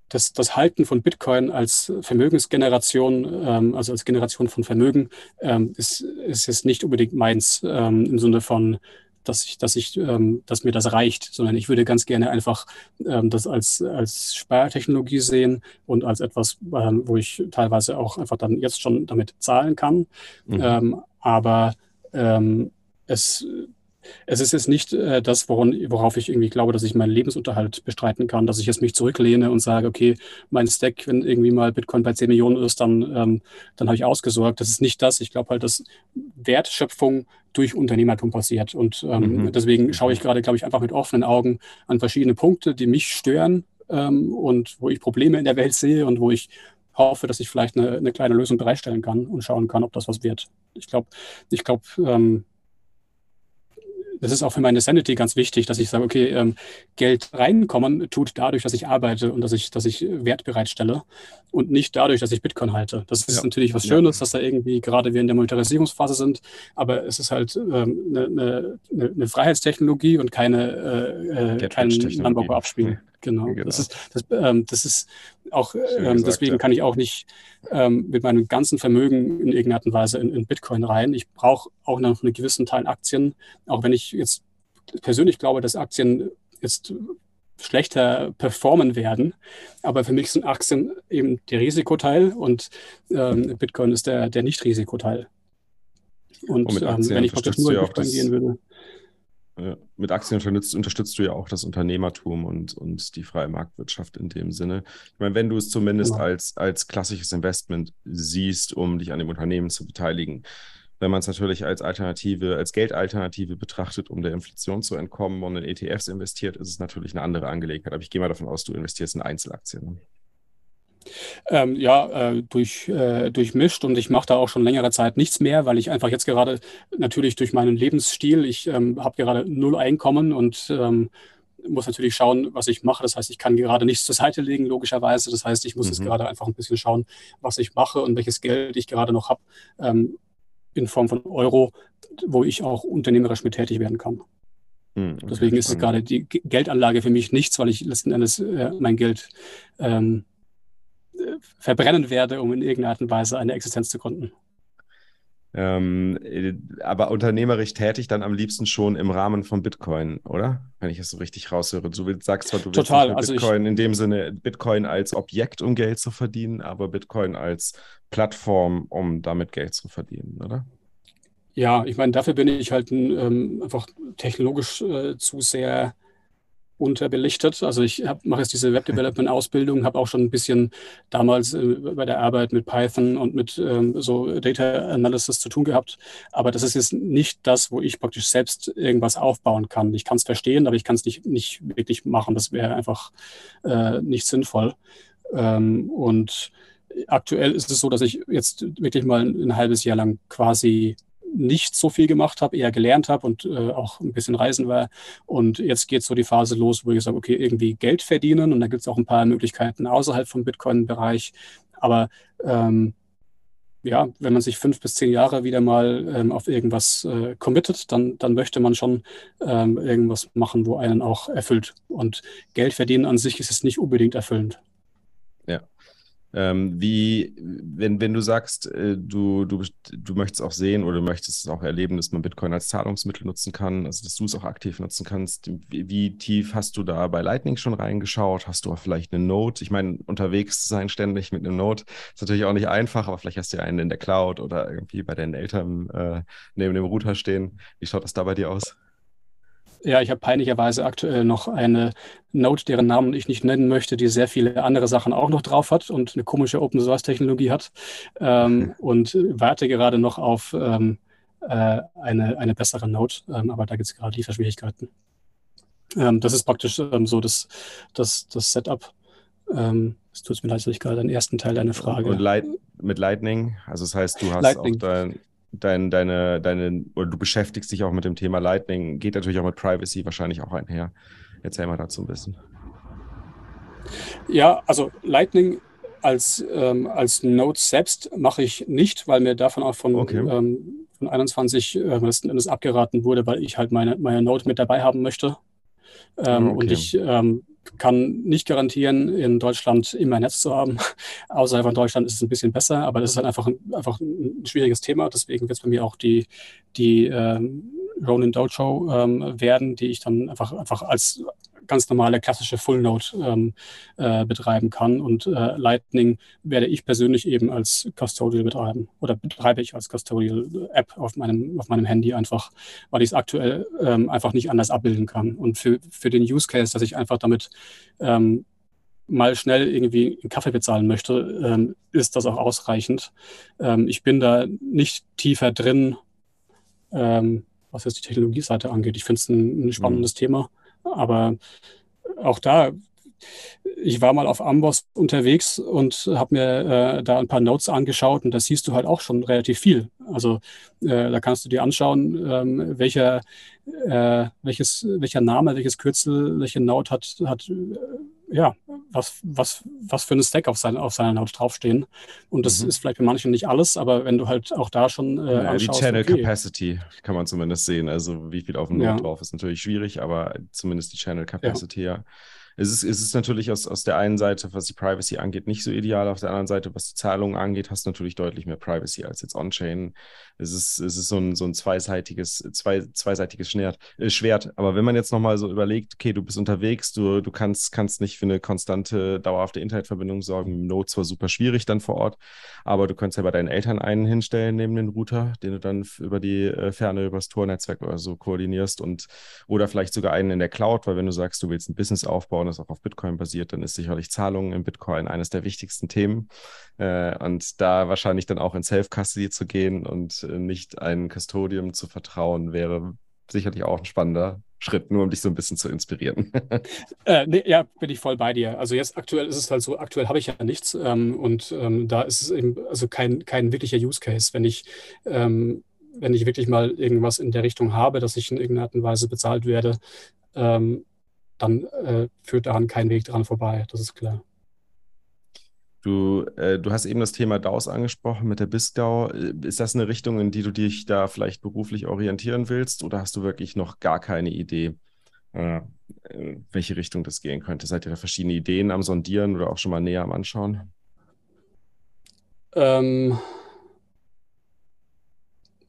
das, das Halten von Bitcoin als Vermögensgeneration, ähm, also als Generation von Vermögen, ähm, ist, ist jetzt nicht unbedingt meins ähm, im Sinne von, dass ich, dass ich, ähm, dass mir das reicht, sondern ich würde ganz gerne einfach ähm, das als, als Spartechnologie sehen und als etwas, ähm, wo ich teilweise auch einfach dann jetzt schon damit zahlen kann. Mhm. Ähm, aber ähm, es es ist jetzt nicht äh, das, woran, worauf ich irgendwie glaube, dass ich meinen Lebensunterhalt bestreiten kann, dass ich jetzt mich zurücklehne und sage, okay, mein Stack, wenn irgendwie mal Bitcoin bei 10 Millionen ist, dann, ähm, dann habe ich ausgesorgt. Das ist nicht das. Ich glaube halt, dass Wertschöpfung durch Unternehmertum passiert. Und ähm, mhm. deswegen schaue ich gerade, glaube ich, einfach mit offenen Augen an verschiedene Punkte, die mich stören ähm, und wo ich Probleme in der Welt sehe und wo ich hoffe, dass ich vielleicht eine, eine kleine Lösung bereitstellen kann und schauen kann, ob das was wird. Ich glaube, ich glaube, ähm, das ist auch für meine Sanity ganz wichtig, dass ich sage, okay, ähm, Geld reinkommen tut dadurch, dass ich arbeite und dass ich, dass ich Wert bereitstelle und nicht dadurch, dass ich Bitcoin halte. Das ist ja. natürlich was Schönes, dass da irgendwie gerade wir in der Monetarisierungsphase sind, aber es ist halt ähm, eine, eine, eine, Freiheitstechnologie und keine äh, äh kein Hamburger-Abspiel. Genau. genau. Das ist, das, ähm, das ist auch, ähm, gesagt, deswegen ja. kann ich auch nicht ähm, mit meinem ganzen Vermögen in irgendeiner Art und Weise in, in Bitcoin rein. Ich brauche auch noch einen gewissen Teil Aktien, auch wenn ich jetzt persönlich glaube, dass Aktien jetzt schlechter performen werden. Aber für mich sind Aktien eben der Risikoteil und ähm, Bitcoin ist der, der Nicht-Risikoteil. Und, und ähm, wenn ich praktisch nur in Bitcoin gehen würde mit Aktien unterstützt, unterstützt, du ja auch das Unternehmertum und, und die freie Marktwirtschaft in dem Sinne. Ich meine, wenn du es zumindest genau. als, als klassisches Investment siehst, um dich an dem Unternehmen zu beteiligen, wenn man es natürlich als Alternative, als Geldalternative betrachtet, um der Inflation zu entkommen und in ETFs investiert, ist es natürlich eine andere Angelegenheit. Aber ich gehe mal davon aus, du investierst in Einzelaktien. Ähm, ja, äh, durch, äh, durchmischt und ich mache da auch schon längere Zeit nichts mehr, weil ich einfach jetzt gerade natürlich durch meinen Lebensstil, ich ähm, habe gerade null Einkommen und ähm, muss natürlich schauen, was ich mache. Das heißt, ich kann gerade nichts zur Seite legen, logischerweise. Das heißt, ich muss mhm. jetzt gerade einfach ein bisschen schauen, was ich mache und welches Geld ich gerade noch habe ähm, in Form von Euro, wo ich auch unternehmerisch mit tätig werden kann. Mhm, okay, Deswegen ist es gerade die Geldanlage für mich nichts, weil ich letzten Endes äh, mein Geld ähm, äh, verbrennen werde, um in irgendeiner Art und Weise eine Existenz zu gründen. Ähm, äh, aber unternehmerisch tätig dann am liebsten schon im Rahmen von Bitcoin, oder? Wenn ich es so richtig raushöre. Du willst, sagst zwar, du willst Total, nicht also Bitcoin in dem Sinne Bitcoin als Objekt, um Geld zu verdienen, aber Bitcoin als Plattform, um damit Geld zu verdienen, oder? Ja, ich meine, dafür bin ich halt ähm, einfach technologisch äh, zu sehr unterbelichtet. Also ich mache jetzt diese Web Development Ausbildung, habe auch schon ein bisschen damals äh, bei der Arbeit mit Python und mit ähm, so Data Analysis zu tun gehabt. Aber das ist jetzt nicht das, wo ich praktisch selbst irgendwas aufbauen kann. Ich kann es verstehen, aber ich kann es nicht, nicht wirklich machen. Das wäre einfach äh, nicht sinnvoll. Ähm, und aktuell ist es so, dass ich jetzt wirklich mal ein halbes Jahr lang quasi nicht so viel gemacht habe, eher gelernt habe und äh, auch ein bisschen reisen war. Und jetzt geht so die Phase los, wo ich sage, okay, irgendwie Geld verdienen. Und da gibt es auch ein paar Möglichkeiten außerhalb vom Bitcoin-Bereich. Aber ähm, ja, wenn man sich fünf bis zehn Jahre wieder mal ähm, auf irgendwas äh, committet, dann, dann möchte man schon ähm, irgendwas machen, wo einen auch erfüllt. Und Geld verdienen an sich ist es nicht unbedingt erfüllend. Ähm, wie, wenn, wenn du sagst, äh, du, du, du möchtest auch sehen oder du möchtest es auch erleben, dass man Bitcoin als Zahlungsmittel nutzen kann, also dass du es auch aktiv nutzen kannst, wie, wie, tief hast du da bei Lightning schon reingeschaut? Hast du auch vielleicht eine Note? Ich meine, unterwegs zu sein ständig mit einem Note ist natürlich auch nicht einfach, aber vielleicht hast du ja einen in der Cloud oder irgendwie bei deinen Eltern äh, neben dem Router stehen. Wie schaut das da bei dir aus? Ja, ich habe peinlicherweise aktuell noch eine Note, deren Namen ich nicht nennen möchte, die sehr viele andere Sachen auch noch drauf hat und eine komische Open Source Technologie hat ähm, und warte gerade noch auf ähm, äh, eine, eine bessere Note, ähm, aber da gibt es gerade Lieferschwierigkeiten. Ähm, das ist praktisch ähm, so das, das, das Setup. Ähm, es tut mir leid, dass ich gerade den ersten Teil deiner Frage. Und Light, mit Lightning, also das heißt, du hast Lightning. auch dein, dein, deine, deine, oder du beschäftigst dich auch mit dem Thema Lightning, geht natürlich auch mit Privacy wahrscheinlich auch einher. Erzähl mal dazu ein bisschen. Ja, also Lightning als, ähm, als Node selbst mache ich nicht, weil mir davon auch von, okay. ähm, von 21 äh, letzten Endes abgeraten wurde, weil ich halt meine, meine Node mit dabei haben möchte. Ähm, okay. Und ich ähm, kann nicht garantieren, in Deutschland immer ein Netz zu haben. Außerhalb von Deutschland ist es ein bisschen besser, aber das ist halt einfach ein, einfach ein schwieriges Thema. Deswegen wird es bei mir auch die, die ähm, Ronin Dojo ähm, werden, die ich dann einfach, einfach als ganz normale klassische Full Node ähm, äh, betreiben kann. Und äh, Lightning werde ich persönlich eben als Custodial betreiben oder betreibe ich als Custodial App auf meinem, auf meinem Handy einfach, weil ich es aktuell ähm, einfach nicht anders abbilden kann. Und für, für den Use Case, dass ich einfach damit ähm, mal schnell irgendwie einen Kaffee bezahlen möchte, ähm, ist das auch ausreichend. Ähm, ich bin da nicht tiefer drin, ähm, was jetzt die Technologieseite angeht. Ich finde es ein, ein, spannendes mhm. Thema. Aber auch da, ich war mal auf Amboss unterwegs und habe mir äh, da ein paar Notes angeschaut und da siehst du halt auch schon relativ viel. Also äh, da kannst du dir anschauen, ähm, welcher, äh, welches, welcher Name, welches Kürzel, welche Note hat, hat äh, ja, was, was, was für ein Stack auf, sein, auf seiner Note draufstehen. Und das mhm. ist vielleicht bei manchen nicht alles, aber wenn du halt auch da schon äh, ja, anschaust, Die Channel okay. Capacity kann man zumindest sehen. Also wie viel auf dem Note ja. drauf ist natürlich schwierig, aber zumindest die Channel Capacity, ja. ja. Es ist, es ist natürlich aus, aus der einen Seite, was die Privacy angeht, nicht so ideal. Auf der anderen Seite, was die Zahlungen angeht, hast du natürlich deutlich mehr Privacy als jetzt On-Chain. Es ist, es ist so ein, so ein zweiseitiges, zwei, zweiseitiges Schwert, äh, Schwert. Aber wenn man jetzt nochmal so überlegt, okay, du bist unterwegs, du, du kannst, kannst nicht für eine konstante, dauerhafte Internetverbindung sorgen. Mit Node zwar super schwierig dann vor Ort, aber du könntest ja bei deinen Eltern einen hinstellen neben den Router, den du dann über die äh, Ferne, übers Tor-Netzwerk oder so koordinierst und oder vielleicht sogar einen in der Cloud, weil wenn du sagst, du willst ein Business aufbauen, das auch auf Bitcoin basiert, dann ist sicherlich Zahlungen in Bitcoin eines der wichtigsten Themen. Äh, und da wahrscheinlich dann auch in Self-Custody zu gehen und nicht ein Custodium zu vertrauen, wäre sicherlich auch ein spannender Schritt, nur um dich so ein bisschen zu inspirieren. äh, nee, ja, bin ich voll bei dir. Also jetzt aktuell ist es halt so, aktuell habe ich ja nichts ähm, und ähm, da ist es eben also kein, kein wirklicher Use Case. Wenn ich, ähm, wenn ich wirklich mal irgendwas in der Richtung habe, dass ich in irgendeiner Art und Weise bezahlt werde, ähm, dann äh, führt daran kein Weg dran vorbei, das ist klar. Du, äh, du hast eben das Thema DAOs angesprochen mit der BISDAO. Ist das eine Richtung, in die du dich da vielleicht beruflich orientieren willst oder hast du wirklich noch gar keine Idee, äh, in welche Richtung das gehen könnte? Seid ihr da verschiedene Ideen am Sondieren oder auch schon mal näher am Anschauen? Ähm,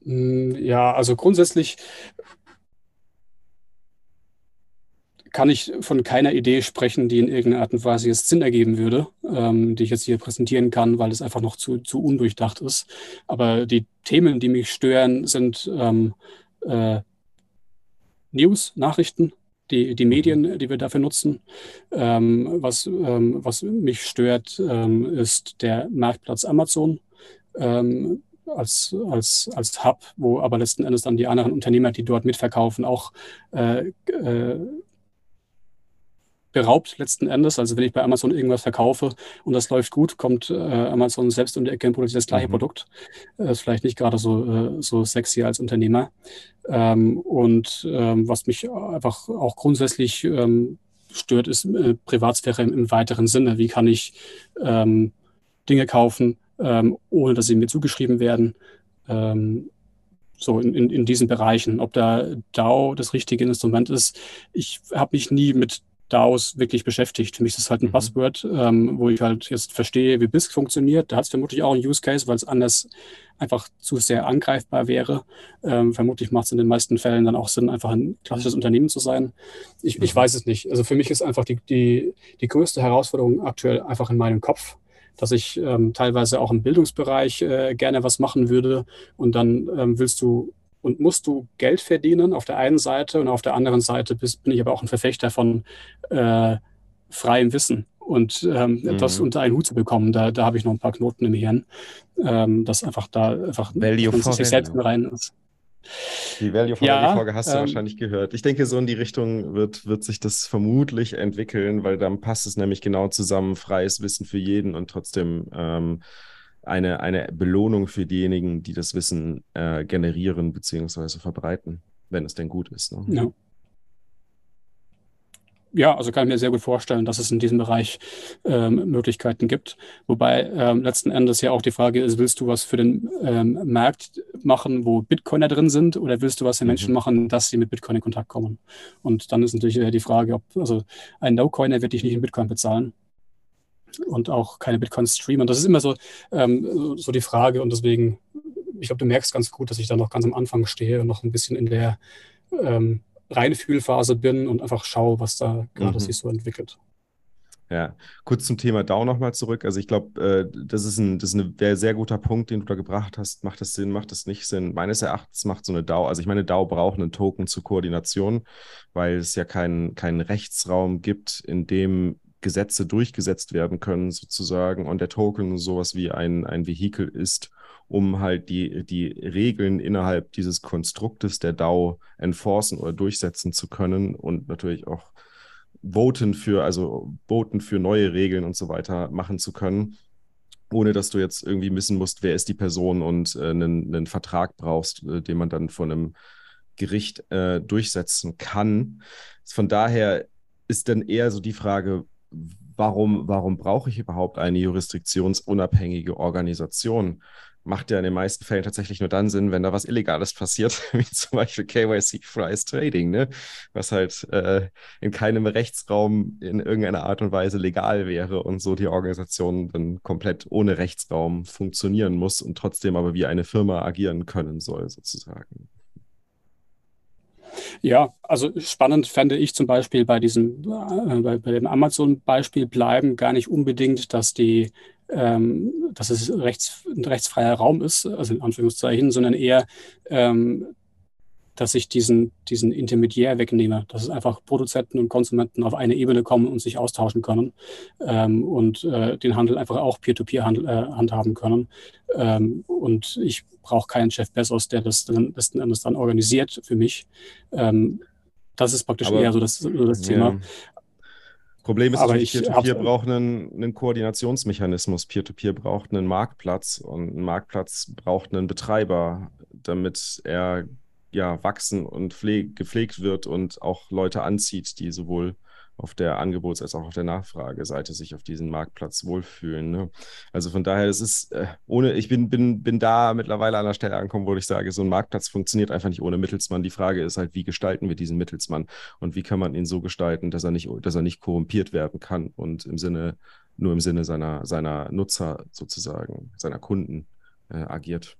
ja, also grundsätzlich kann ich von keiner Idee sprechen, die in irgendeiner Art und Weise jetzt Sinn ergeben würde, ähm, die ich jetzt hier präsentieren kann, weil es einfach noch zu, zu undurchdacht ist. Aber die Themen, die mich stören, sind ähm, äh, News, Nachrichten, die, die Medien, die wir dafür nutzen. Ähm, was, ähm, was mich stört, ähm, ist der Marktplatz Amazon ähm, als, als, als Hub, wo aber letzten Endes dann die anderen Unternehmer, die dort mitverkaufen, auch äh, äh, beraubt letzten Endes. Also wenn ich bei Amazon irgendwas verkaufe und das läuft gut, kommt äh, Amazon selbst um die Ecke und produziert das gleiche mhm. Produkt. Äh, ist vielleicht nicht gerade so, äh, so sexy als Unternehmer. Ähm, und ähm, was mich einfach auch grundsätzlich ähm, stört, ist äh, Privatsphäre im, im, weiteren Sinne. Wie kann ich ähm, Dinge kaufen, ähm, ohne dass sie mir zugeschrieben werden? Ähm, so in, in, in diesen Bereichen. Ob da DAO das richtige Instrument ist, ich habe mich nie mit DAOs wirklich beschäftigt. Für mich ist es halt ein mhm. Buzzword, ähm, wo ich halt jetzt verstehe, wie BISC funktioniert. Da hat es vermutlich auch einen Use Case, weil es anders einfach zu sehr angreifbar wäre. Ähm, vermutlich macht es in den meisten Fällen dann auch Sinn, einfach ein klassisches Unternehmen zu sein. Ich, mhm. ich weiß es nicht. Also für mich ist einfach die, die, die größte Herausforderung aktuell einfach in meinem Kopf dass ich ähm, teilweise auch im Bildungsbereich äh, gerne was machen würde. Und dann ähm, willst du und musst du Geld verdienen auf der einen Seite und auf der anderen Seite bist, bin ich aber auch ein Verfechter von äh, freiem Wissen und ähm, mhm. das unter einen Hut zu bekommen. Da, da habe ich noch ein paar Knoten im Hirn, ähm, dass einfach da einfach Value sich selbst rein ist. Die Value for ja, Folge hast du ähm, wahrscheinlich gehört. Ich denke, so in die Richtung wird, wird sich das vermutlich entwickeln, weil dann passt es nämlich genau zusammen, freies Wissen für jeden und trotzdem ähm, eine, eine Belohnung für diejenigen, die das Wissen äh, generieren bzw. verbreiten, wenn es denn gut ist. Ne? Ja. ja. also kann ich mir sehr gut vorstellen, dass es in diesem Bereich ähm, Möglichkeiten gibt. Wobei ähm, letzten Endes ja auch die Frage ist, willst du was für den ähm, Markt machen, wo Bitcoiner drin sind, oder willst du was für Menschen mhm. machen, dass sie mit Bitcoin in Kontakt kommen? Und dann ist natürlich die Frage, ob, also ein No-Coiner wird dich nicht in Bitcoin bezahlen und auch keine Bitcoins streamen. Das ist immer so, ähm, so die Frage und deswegen, ich glaube, du merkst ganz gut, dass ich da noch ganz am Anfang stehe und noch ein bisschen in der ähm, Reinfühlphase bin und einfach schaue, was da gerade mhm. sich so entwickelt. Ja, kurz zum Thema DAO nochmal zurück. Also ich glaube, äh, das ist ein, das ist ein sehr, sehr guter Punkt, den du da gebracht hast. Macht das Sinn, macht das nicht Sinn? Meines Erachtens macht so eine DAO, also ich meine, DAO braucht einen Token zur Koordination, weil es ja keinen keinen Rechtsraum gibt, in dem Gesetze durchgesetzt werden können, sozusagen, und der Token sowas wie ein, ein Vehikel ist, um halt die, die Regeln innerhalb dieses Konstruktes der DAO enforcen oder durchsetzen zu können und natürlich auch voten für, also voten für neue Regeln und so weiter machen zu können, ohne dass du jetzt irgendwie wissen musst, wer ist die Person und äh, einen, einen Vertrag brauchst, äh, den man dann von einem Gericht äh, durchsetzen kann. Von daher ist dann eher so die Frage, warum, warum brauche ich überhaupt eine jurisdiktionsunabhängige Organisation? Macht ja in den meisten Fällen tatsächlich nur dann Sinn, wenn da was Illegales passiert, wie zum Beispiel KYC-freies Trading, ne? was halt äh, in keinem Rechtsraum in irgendeiner Art und Weise legal wäre und so die Organisation dann komplett ohne Rechtsraum funktionieren muss und trotzdem aber wie eine Firma agieren können soll, sozusagen. Ja, also spannend fände ich zum Beispiel bei diesem, äh, bei, bei dem Amazon-Beispiel bleiben gar nicht unbedingt, dass die, ähm, dass es rechts, ein rechtsfreier Raum ist, also in Anführungszeichen, sondern eher, ähm, dass ich diesen, diesen Intermediär wegnehme, dass es einfach Produzenten und Konsumenten auf eine Ebene kommen und sich austauschen können ähm, und äh, den Handel einfach auch Peer-to-Peer -Handel, äh, handhaben können. Ähm, und ich brauche keinen Chef Bezos, der das dann letzten Endes dann organisiert für mich. Ähm, das ist praktisch Aber, eher so das, so das Thema. Problem ist, Peer-to-Peer braucht einen, einen Koordinationsmechanismus. Peer-to-Peer -Peer braucht einen Marktplatz und ein Marktplatz braucht einen Betreiber, damit er ja wachsen und gepflegt wird und auch Leute anzieht, die sowohl auf der Angebots- als auch auf der Nachfrageseite sich auf diesem Marktplatz wohlfühlen. Ne? Also von daher, es ist äh, ohne, ich bin, bin, bin da mittlerweile an der Stelle angekommen, wo ich sage, so ein Marktplatz funktioniert einfach nicht ohne Mittelsmann. Die Frage ist halt, wie gestalten wir diesen Mittelsmann und wie kann man ihn so gestalten, dass er nicht, dass er nicht korrumpiert werden kann und im Sinne, nur im Sinne seiner, seiner Nutzer sozusagen, seiner Kunden äh, agiert.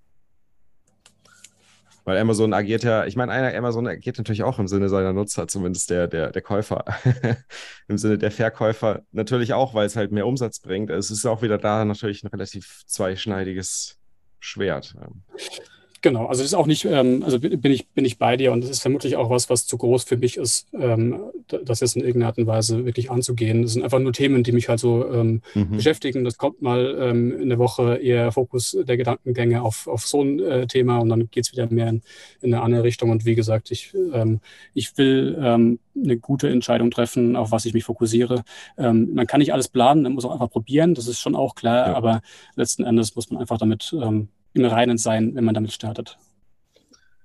Weil Amazon agiert ja, ich meine, Amazon agiert natürlich auch im Sinne seiner Nutzer, zumindest der, der, der Käufer. Im Sinne der Verkäufer natürlich auch, weil es halt mehr Umsatz bringt. Es ist auch wieder da natürlich ein relativ zweischneidiges Schwert. Genau, also das ist auch nicht, ähm, also bin ich, bin ich bei dir und das ist vermutlich auch was, was zu groß für mich ist, ähm, das jetzt in irgendeiner Art und Weise wirklich anzugehen. Das sind einfach nur Themen, die mich halt so ähm, mhm. beschäftigen. Das kommt mal ähm, in der Woche eher Fokus der Gedankengänge auf, auf so ein äh, Thema und dann geht es wieder mehr in, in, eine andere Richtung. Und wie gesagt, ich, ähm, ich will ähm, eine gute Entscheidung treffen, auf was ich mich fokussiere. man kann nicht alles planen, man muss auch einfach probieren, das ist schon auch klar, ja. aber letzten Endes muss man einfach damit im Reinen sein, wenn man damit startet.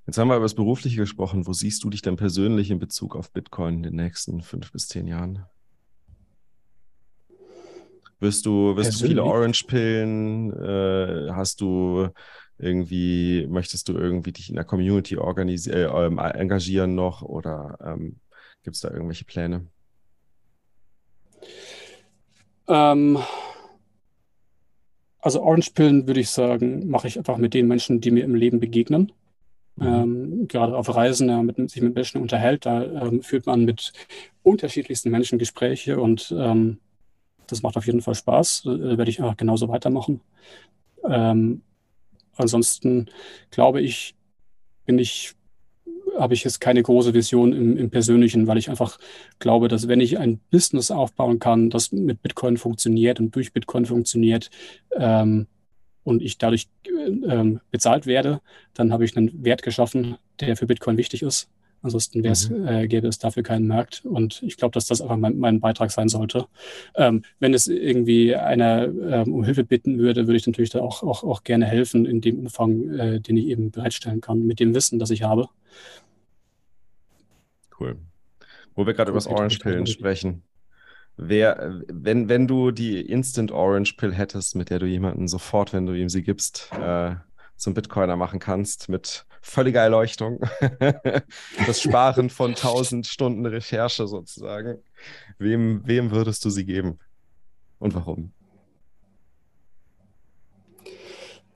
Jetzt haben wir über das Berufliche gesprochen. Wo siehst du dich denn persönlich in Bezug auf Bitcoin in den nächsten fünf bis zehn Jahren? Wirst du, wirst du viele Orange-Pillen? Äh, hast du irgendwie, möchtest du irgendwie dich in der Community organisieren, äh, engagieren noch oder ähm, gibt es da irgendwelche Pläne? Ähm, also Orange-Pillen würde ich sagen, mache ich einfach mit den Menschen, die mir im Leben begegnen. Mhm. Ähm, gerade auf Reisen, ja, mit, sich mit Menschen unterhält, da ähm, führt man mit unterschiedlichsten Menschen Gespräche und ähm, das macht auf jeden Fall Spaß. Äh, werde ich auch genauso weitermachen. Ähm, ansonsten glaube ich, bin ich habe ich jetzt keine große Vision im, im, Persönlichen, weil ich einfach glaube, dass wenn ich ein Business aufbauen kann, das mit Bitcoin funktioniert und durch Bitcoin funktioniert ähm, und ich dadurch ähm, bezahlt werde, dann habe ich einen Wert geschaffen, der für Bitcoin wichtig ist. Ansonsten mhm. äh, gäbe es dafür keinen Markt. Und ich glaube, dass das einfach mein, mein Beitrag sein sollte. Ähm, wenn es irgendwie einer ähm, um Hilfe bitten würde, würde ich natürlich da auch, auch, auch gerne helfen in dem Umfang, äh, den ich eben bereitstellen kann, mit dem Wissen, das ich habe. Cool. Wo wir gerade über das Orange Pillen sprechen. Wer, wenn, wenn du die Instant Orange Pill hättest, mit der du jemanden sofort, wenn du ihm sie gibst, äh, zum Bitcoiner machen kannst, mit völliger Erleuchtung, das Sparen von 1000 Stunden Recherche sozusagen, wem, wem würdest du sie geben und warum?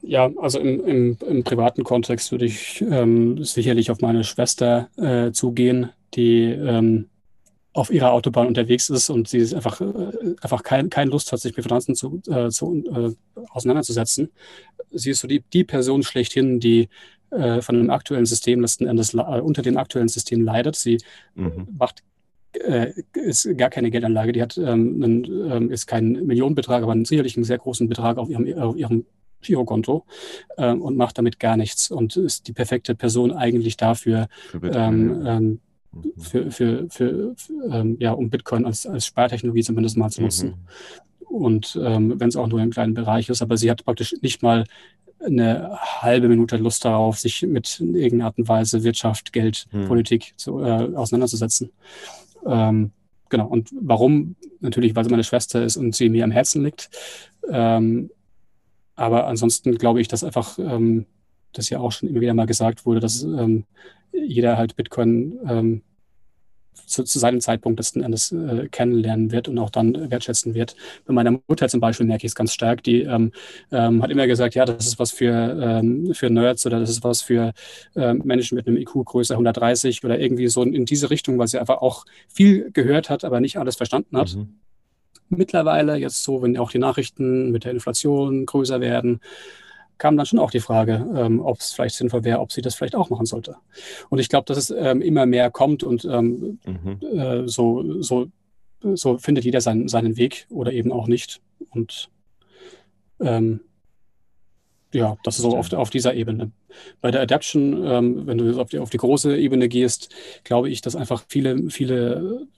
Ja, also im, im, im privaten Kontext würde ich ähm, sicherlich auf meine Schwester äh, zugehen, die ähm, auf ihrer Autobahn unterwegs ist und sie einfach, äh, einfach kein, keine Lust hat, sich mit Finanzen zu, äh, zu, äh, auseinanderzusetzen. Sie ist so die, die Person schlechthin, die äh, von dem aktuellen System letzten Endes äh, unter dem aktuellen System leidet. Sie mhm. macht äh, ist gar keine Geldanlage. Die hat ähm, einen, ähm, ist kein Millionenbetrag, aber einen, sicherlich einen sehr großen Betrag auf ihrem, auf ihrem Girokonto ähm, und macht damit gar nichts und ist die perfekte Person eigentlich dafür, ähm, mhm. für, für, für, für ja, um Bitcoin als, als Spartechnologie zumindest mal zu nutzen. Mhm. Und ähm, wenn es auch nur im kleinen Bereich ist, aber sie hat praktisch nicht mal eine halbe Minute Lust darauf, sich mit irgendeiner Art und Weise Wirtschaft, Geld, mhm. Politik zu, äh, auseinanderzusetzen. Ähm, genau. Und warum? Natürlich, weil sie meine Schwester ist und sie mir am Herzen liegt. Ähm, aber ansonsten glaube ich, dass einfach, ähm, das ja auch schon immer wieder mal gesagt wurde, dass ähm, jeder halt Bitcoin ähm, zu, zu, seinem Zeitpunkt letzten Endes äh, kennenlernen wird und auch dann wertschätzen wird. Bei meiner Mutter zum Beispiel merke ich es ganz stark. Die ähm, ähm, hat immer gesagt, ja, das ist was für, ähm, für Nerds oder das ist was für ähm, Menschen mit einem IQ größer 130 oder irgendwie so in, in, diese Richtung, weil sie einfach auch viel gehört hat, aber nicht alles verstanden hat. Mhm mittlerweile, jetzt so, wenn auch die Nachrichten mit der Inflation größer werden, kam dann schon auch die Frage, ähm, ob es vielleicht sinnvoll wäre, ob sie das vielleicht auch machen sollte. Und ich glaube, dass es ähm, immer mehr kommt und ähm, mhm. äh, so, so, so findet jeder seinen, seinen Weg oder eben auch nicht. Und ähm, ja, das ist so auf, auf dieser Ebene. Bei der Adaption, ähm, wenn du auf die, auf die große Ebene gehst, glaube ich, dass einfach viele, viele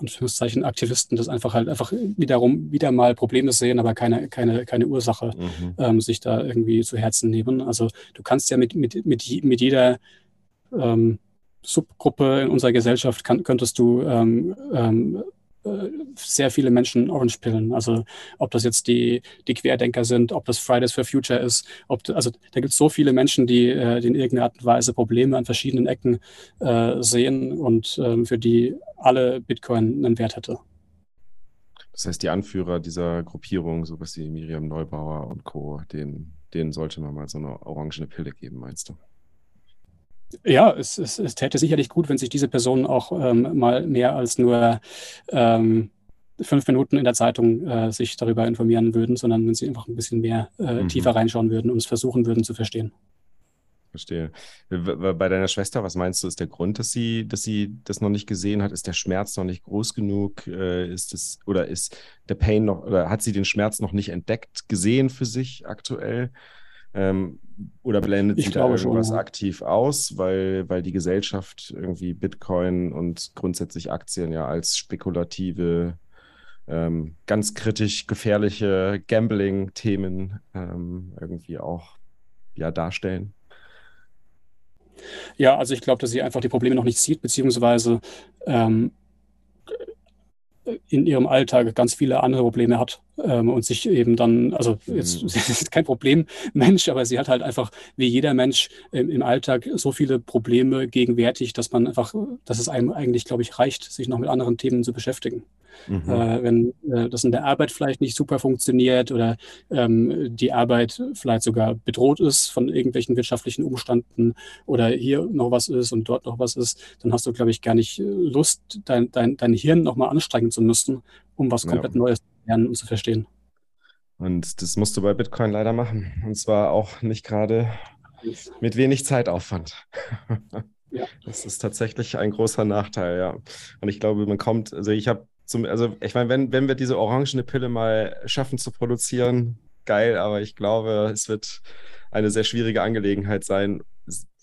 Anführungszeichen Aktivisten das einfach halt einfach wiederum wieder mal Probleme sehen, aber keine, keine, keine Ursache mhm. ähm, sich da irgendwie zu Herzen nehmen. Also du kannst ja mit, mit, mit, mit jeder ähm, Subgruppe in unserer Gesellschaft kann, könntest du ähm, ähm, äh, sehr viele Menschen Orange pillen. Also ob das jetzt die, die Querdenker sind, ob das Fridays for Future ist, ob, also da gibt es so viele Menschen, die, äh, die in irgendeiner Art und Weise Probleme an verschiedenen Ecken äh, sehen und ähm, für die alle Bitcoin einen Wert hätte. Das heißt, die Anführer dieser Gruppierung, sowas wie Miriam Neubauer und Co., denen, denen sollte man mal so eine orangene Pille geben, meinst du? Ja, es, es, es täte sicherlich gut, wenn sich diese Personen auch ähm, mal mehr als nur ähm, fünf Minuten in der Zeitung äh, sich darüber informieren würden, sondern wenn sie einfach ein bisschen mehr äh, mhm. tiefer reinschauen würden und es versuchen würden zu verstehen. Verstehe. Bei deiner Schwester, was meinst du, ist der Grund, dass sie, dass sie das noch nicht gesehen hat? Ist der Schmerz noch nicht groß genug? Äh, ist es, oder ist der Pain noch, oder hat sie den Schmerz noch nicht entdeckt, gesehen für sich aktuell? Ähm, oder blendet ich sie da irgendwas schon. aktiv aus, weil, weil die Gesellschaft irgendwie Bitcoin und grundsätzlich Aktien ja als spekulative, ähm, ganz kritisch gefährliche Gambling-Themen ähm, irgendwie auch ja, darstellen? Ja, also ich glaube, dass sie einfach die Probleme noch nicht sieht, beziehungsweise ähm, in ihrem Alltag ganz viele andere Probleme hat ähm, und sich eben dann, also jetzt mhm. kein Problemmensch, aber sie hat halt einfach wie jeder Mensch im, im, Alltag so viele Probleme gegenwärtig, dass man einfach, dass es einem eigentlich, glaube ich, reicht, sich noch mit anderen Themen zu beschäftigen. Mhm. Äh, wenn äh, das in der Arbeit vielleicht nicht super funktioniert oder ähm, die Arbeit vielleicht sogar bedroht ist von irgendwelchen wirtschaftlichen Umständen oder hier noch was ist und dort noch was ist, dann hast du, glaube ich, gar nicht Lust, dein, dein, dein Hirn nochmal anstrengen zu müssen, um was komplett ja. Neues zu lernen und zu verstehen. Und das musst du bei Bitcoin leider machen. Und zwar auch nicht gerade mit wenig Zeitaufwand. Ja. Das ist tatsächlich ein großer Nachteil, ja. Und ich glaube, man kommt, also ich habe zum, also ich meine, wenn, wenn wir diese orangene Pille mal schaffen zu produzieren, geil, aber ich glaube, es wird eine sehr schwierige Angelegenheit sein.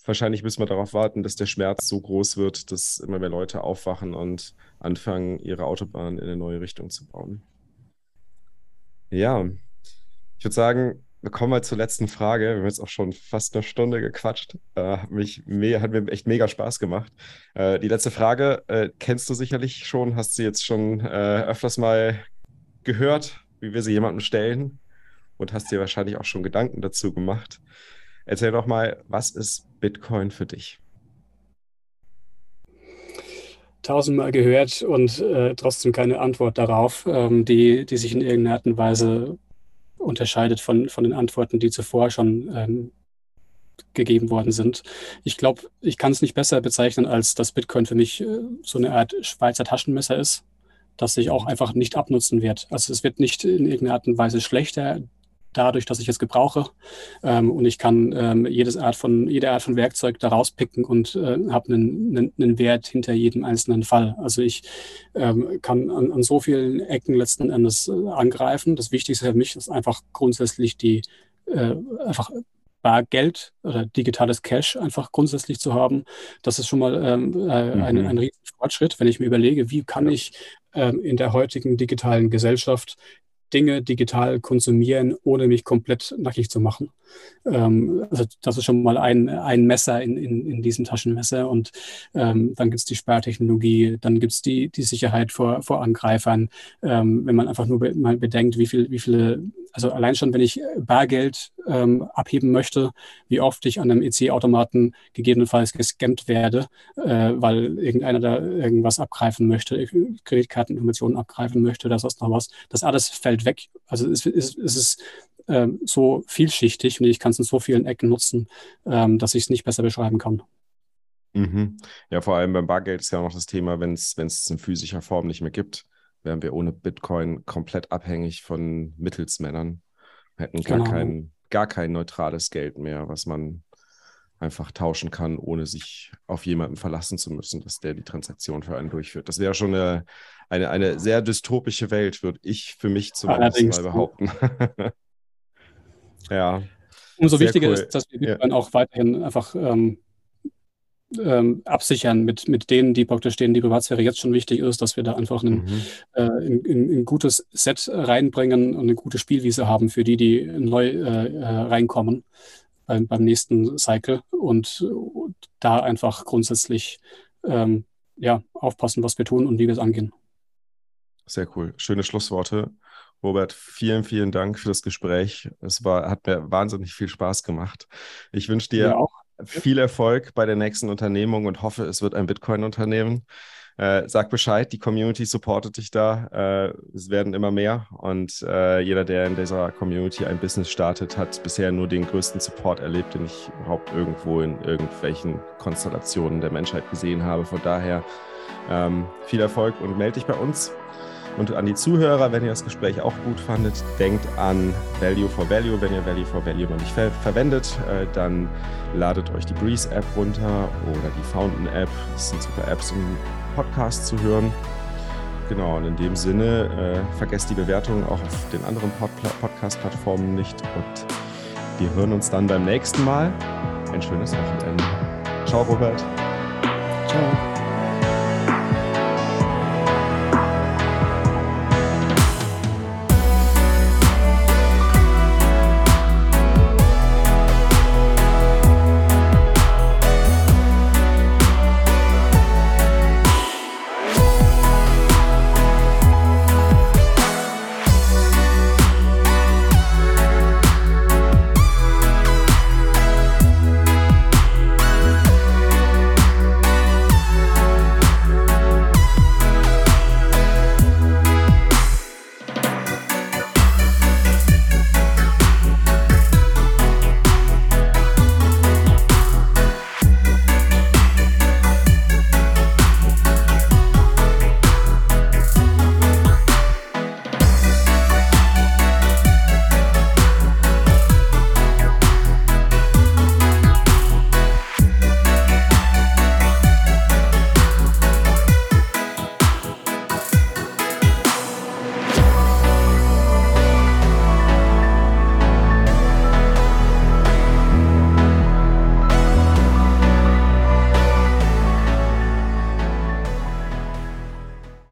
Wahrscheinlich müssen wir darauf warten, dass der Schmerz so groß wird, dass immer mehr Leute aufwachen und anfangen, ihre Autobahn in eine neue Richtung zu bauen. Ja, ich würde sagen, wir kommen mal zur letzten Frage. Wir haben jetzt auch schon fast eine Stunde gequatscht. Äh, hat, mich hat mir echt mega Spaß gemacht. Äh, die letzte Frage äh, kennst du sicherlich schon, hast du jetzt schon äh, öfters mal gehört, wie wir sie jemandem stellen und hast dir wahrscheinlich auch schon Gedanken dazu gemacht. Erzähl doch mal, was ist Bitcoin für dich? tausendmal gehört und äh, trotzdem keine Antwort darauf, ähm, die, die sich in irgendeiner Art und Weise unterscheidet von, von den Antworten, die zuvor schon ähm, gegeben worden sind. Ich glaube, ich kann es nicht besser bezeichnen, als dass Bitcoin für mich äh, so eine Art Schweizer Taschenmesser ist, das sich auch einfach nicht abnutzen wird. Also es wird nicht in irgendeiner Art und Weise schlechter dadurch, dass ich es gebrauche. Ähm, und ich kann ähm, jedes Art von, jede Art von Werkzeug da rauspicken und äh, habe einen, einen, einen, Wert hinter jedem einzelnen Fall. Also ich ähm, kann an, an, so vielen Ecken letzten Endes äh, angreifen. Das Wichtigste für mich ist einfach grundsätzlich die äh, einfach Bargeld oder digitales Cash einfach grundsätzlich zu haben. Das ist schon mal ähm, äh, mhm. ein, ein riesen Fortschritt, wenn ich mir überlege, wie kann ich ähm, in der heutigen digitalen Gesellschaft Dinge digital konsumieren, ohne mich komplett nackig zu machen. Ähm, also das ist schon mal ein, ein Messer in, in, in diesem Taschenmesser. Und ähm, dann gibt es die Sperrtechnologie, dann gibt es die, die Sicherheit vor, vor Angreifern. Ähm, wenn man einfach nur be mal bedenkt, wie, viel, wie viele, also allein schon, wenn ich Bargeld ähm, abheben möchte, wie oft ich an einem EC-Automaten gegebenenfalls gescampt werde, äh, weil irgendeiner da irgendwas abgreifen möchte, Kreditkarteninformationen abgreifen möchte oder sonst noch was. Das alles fällt weg. Also es, es, es ist ähm, so vielschichtig und ich kann es in so vielen Ecken nutzen, ähm, dass ich es nicht besser beschreiben kann. Mhm. Ja, vor allem beim Bargeld ist ja auch noch das Thema, wenn es es in physischer Form nicht mehr gibt, wären wir ohne Bitcoin komplett abhängig von Mittelsmännern, hätten gar, genau. kein, gar kein neutrales Geld mehr, was man einfach tauschen kann, ohne sich auf jemanden verlassen zu müssen, dass der die Transaktion für einen durchführt. Das wäre schon eine, eine, eine sehr dystopische Welt, würde ich für mich zumindest Allerdings. mal behaupten. Ja. Umso wichtiger cool. ist, dass wir Bitcoin ja. auch weiterhin einfach ähm, ähm, absichern mit, mit denen, die praktisch denen die Privatsphäre jetzt schon wichtig ist, dass wir da einfach ein, mhm. äh, ein, ein, gutes Set reinbringen und eine gute Spielwiese haben für die, die neu äh, äh reinkommen beim, beim nächsten Cycle und, und da einfach grundsätzlich ähm, ja, aufpassen, was wir tun und wie wir es angehen. Sehr cool. Schöne Schlussworte. Robert, vielen, vielen Dank für das Gespräch. Es war, hat mir wahnsinnig viel Spaß gemacht. Ich wünsche dir ja, auch viel Erfolg bei der nächsten Unternehmung und hoffe, es wird ein Bitcoin-Unternehmen. Äh, sag Bescheid, die Community supportet dich da. Äh, es werden immer mehr und äh, jeder, der in dieser Community ein Business startet, hat bisher nur den größten Support erlebt, den ich überhaupt irgendwo in irgendwelchen Konstellationen der Menschheit gesehen habe. Von daher ähm, viel Erfolg und melde dich bei uns. Und an die Zuhörer, wenn ihr das Gespräch auch gut fandet, denkt an Value for Value. Wenn ihr Value for Value noch nicht ver verwendet, äh, dann ladet euch die Breeze App runter oder die Fountain App. Das sind super Apps, um Podcasts zu hören. Genau, und in dem Sinne, äh, vergesst die Bewertung auch auf den anderen Pod Podcast-Plattformen nicht. Und wir hören uns dann beim nächsten Mal. Ein schönes Wochenende. Ciao, Robert. Ciao.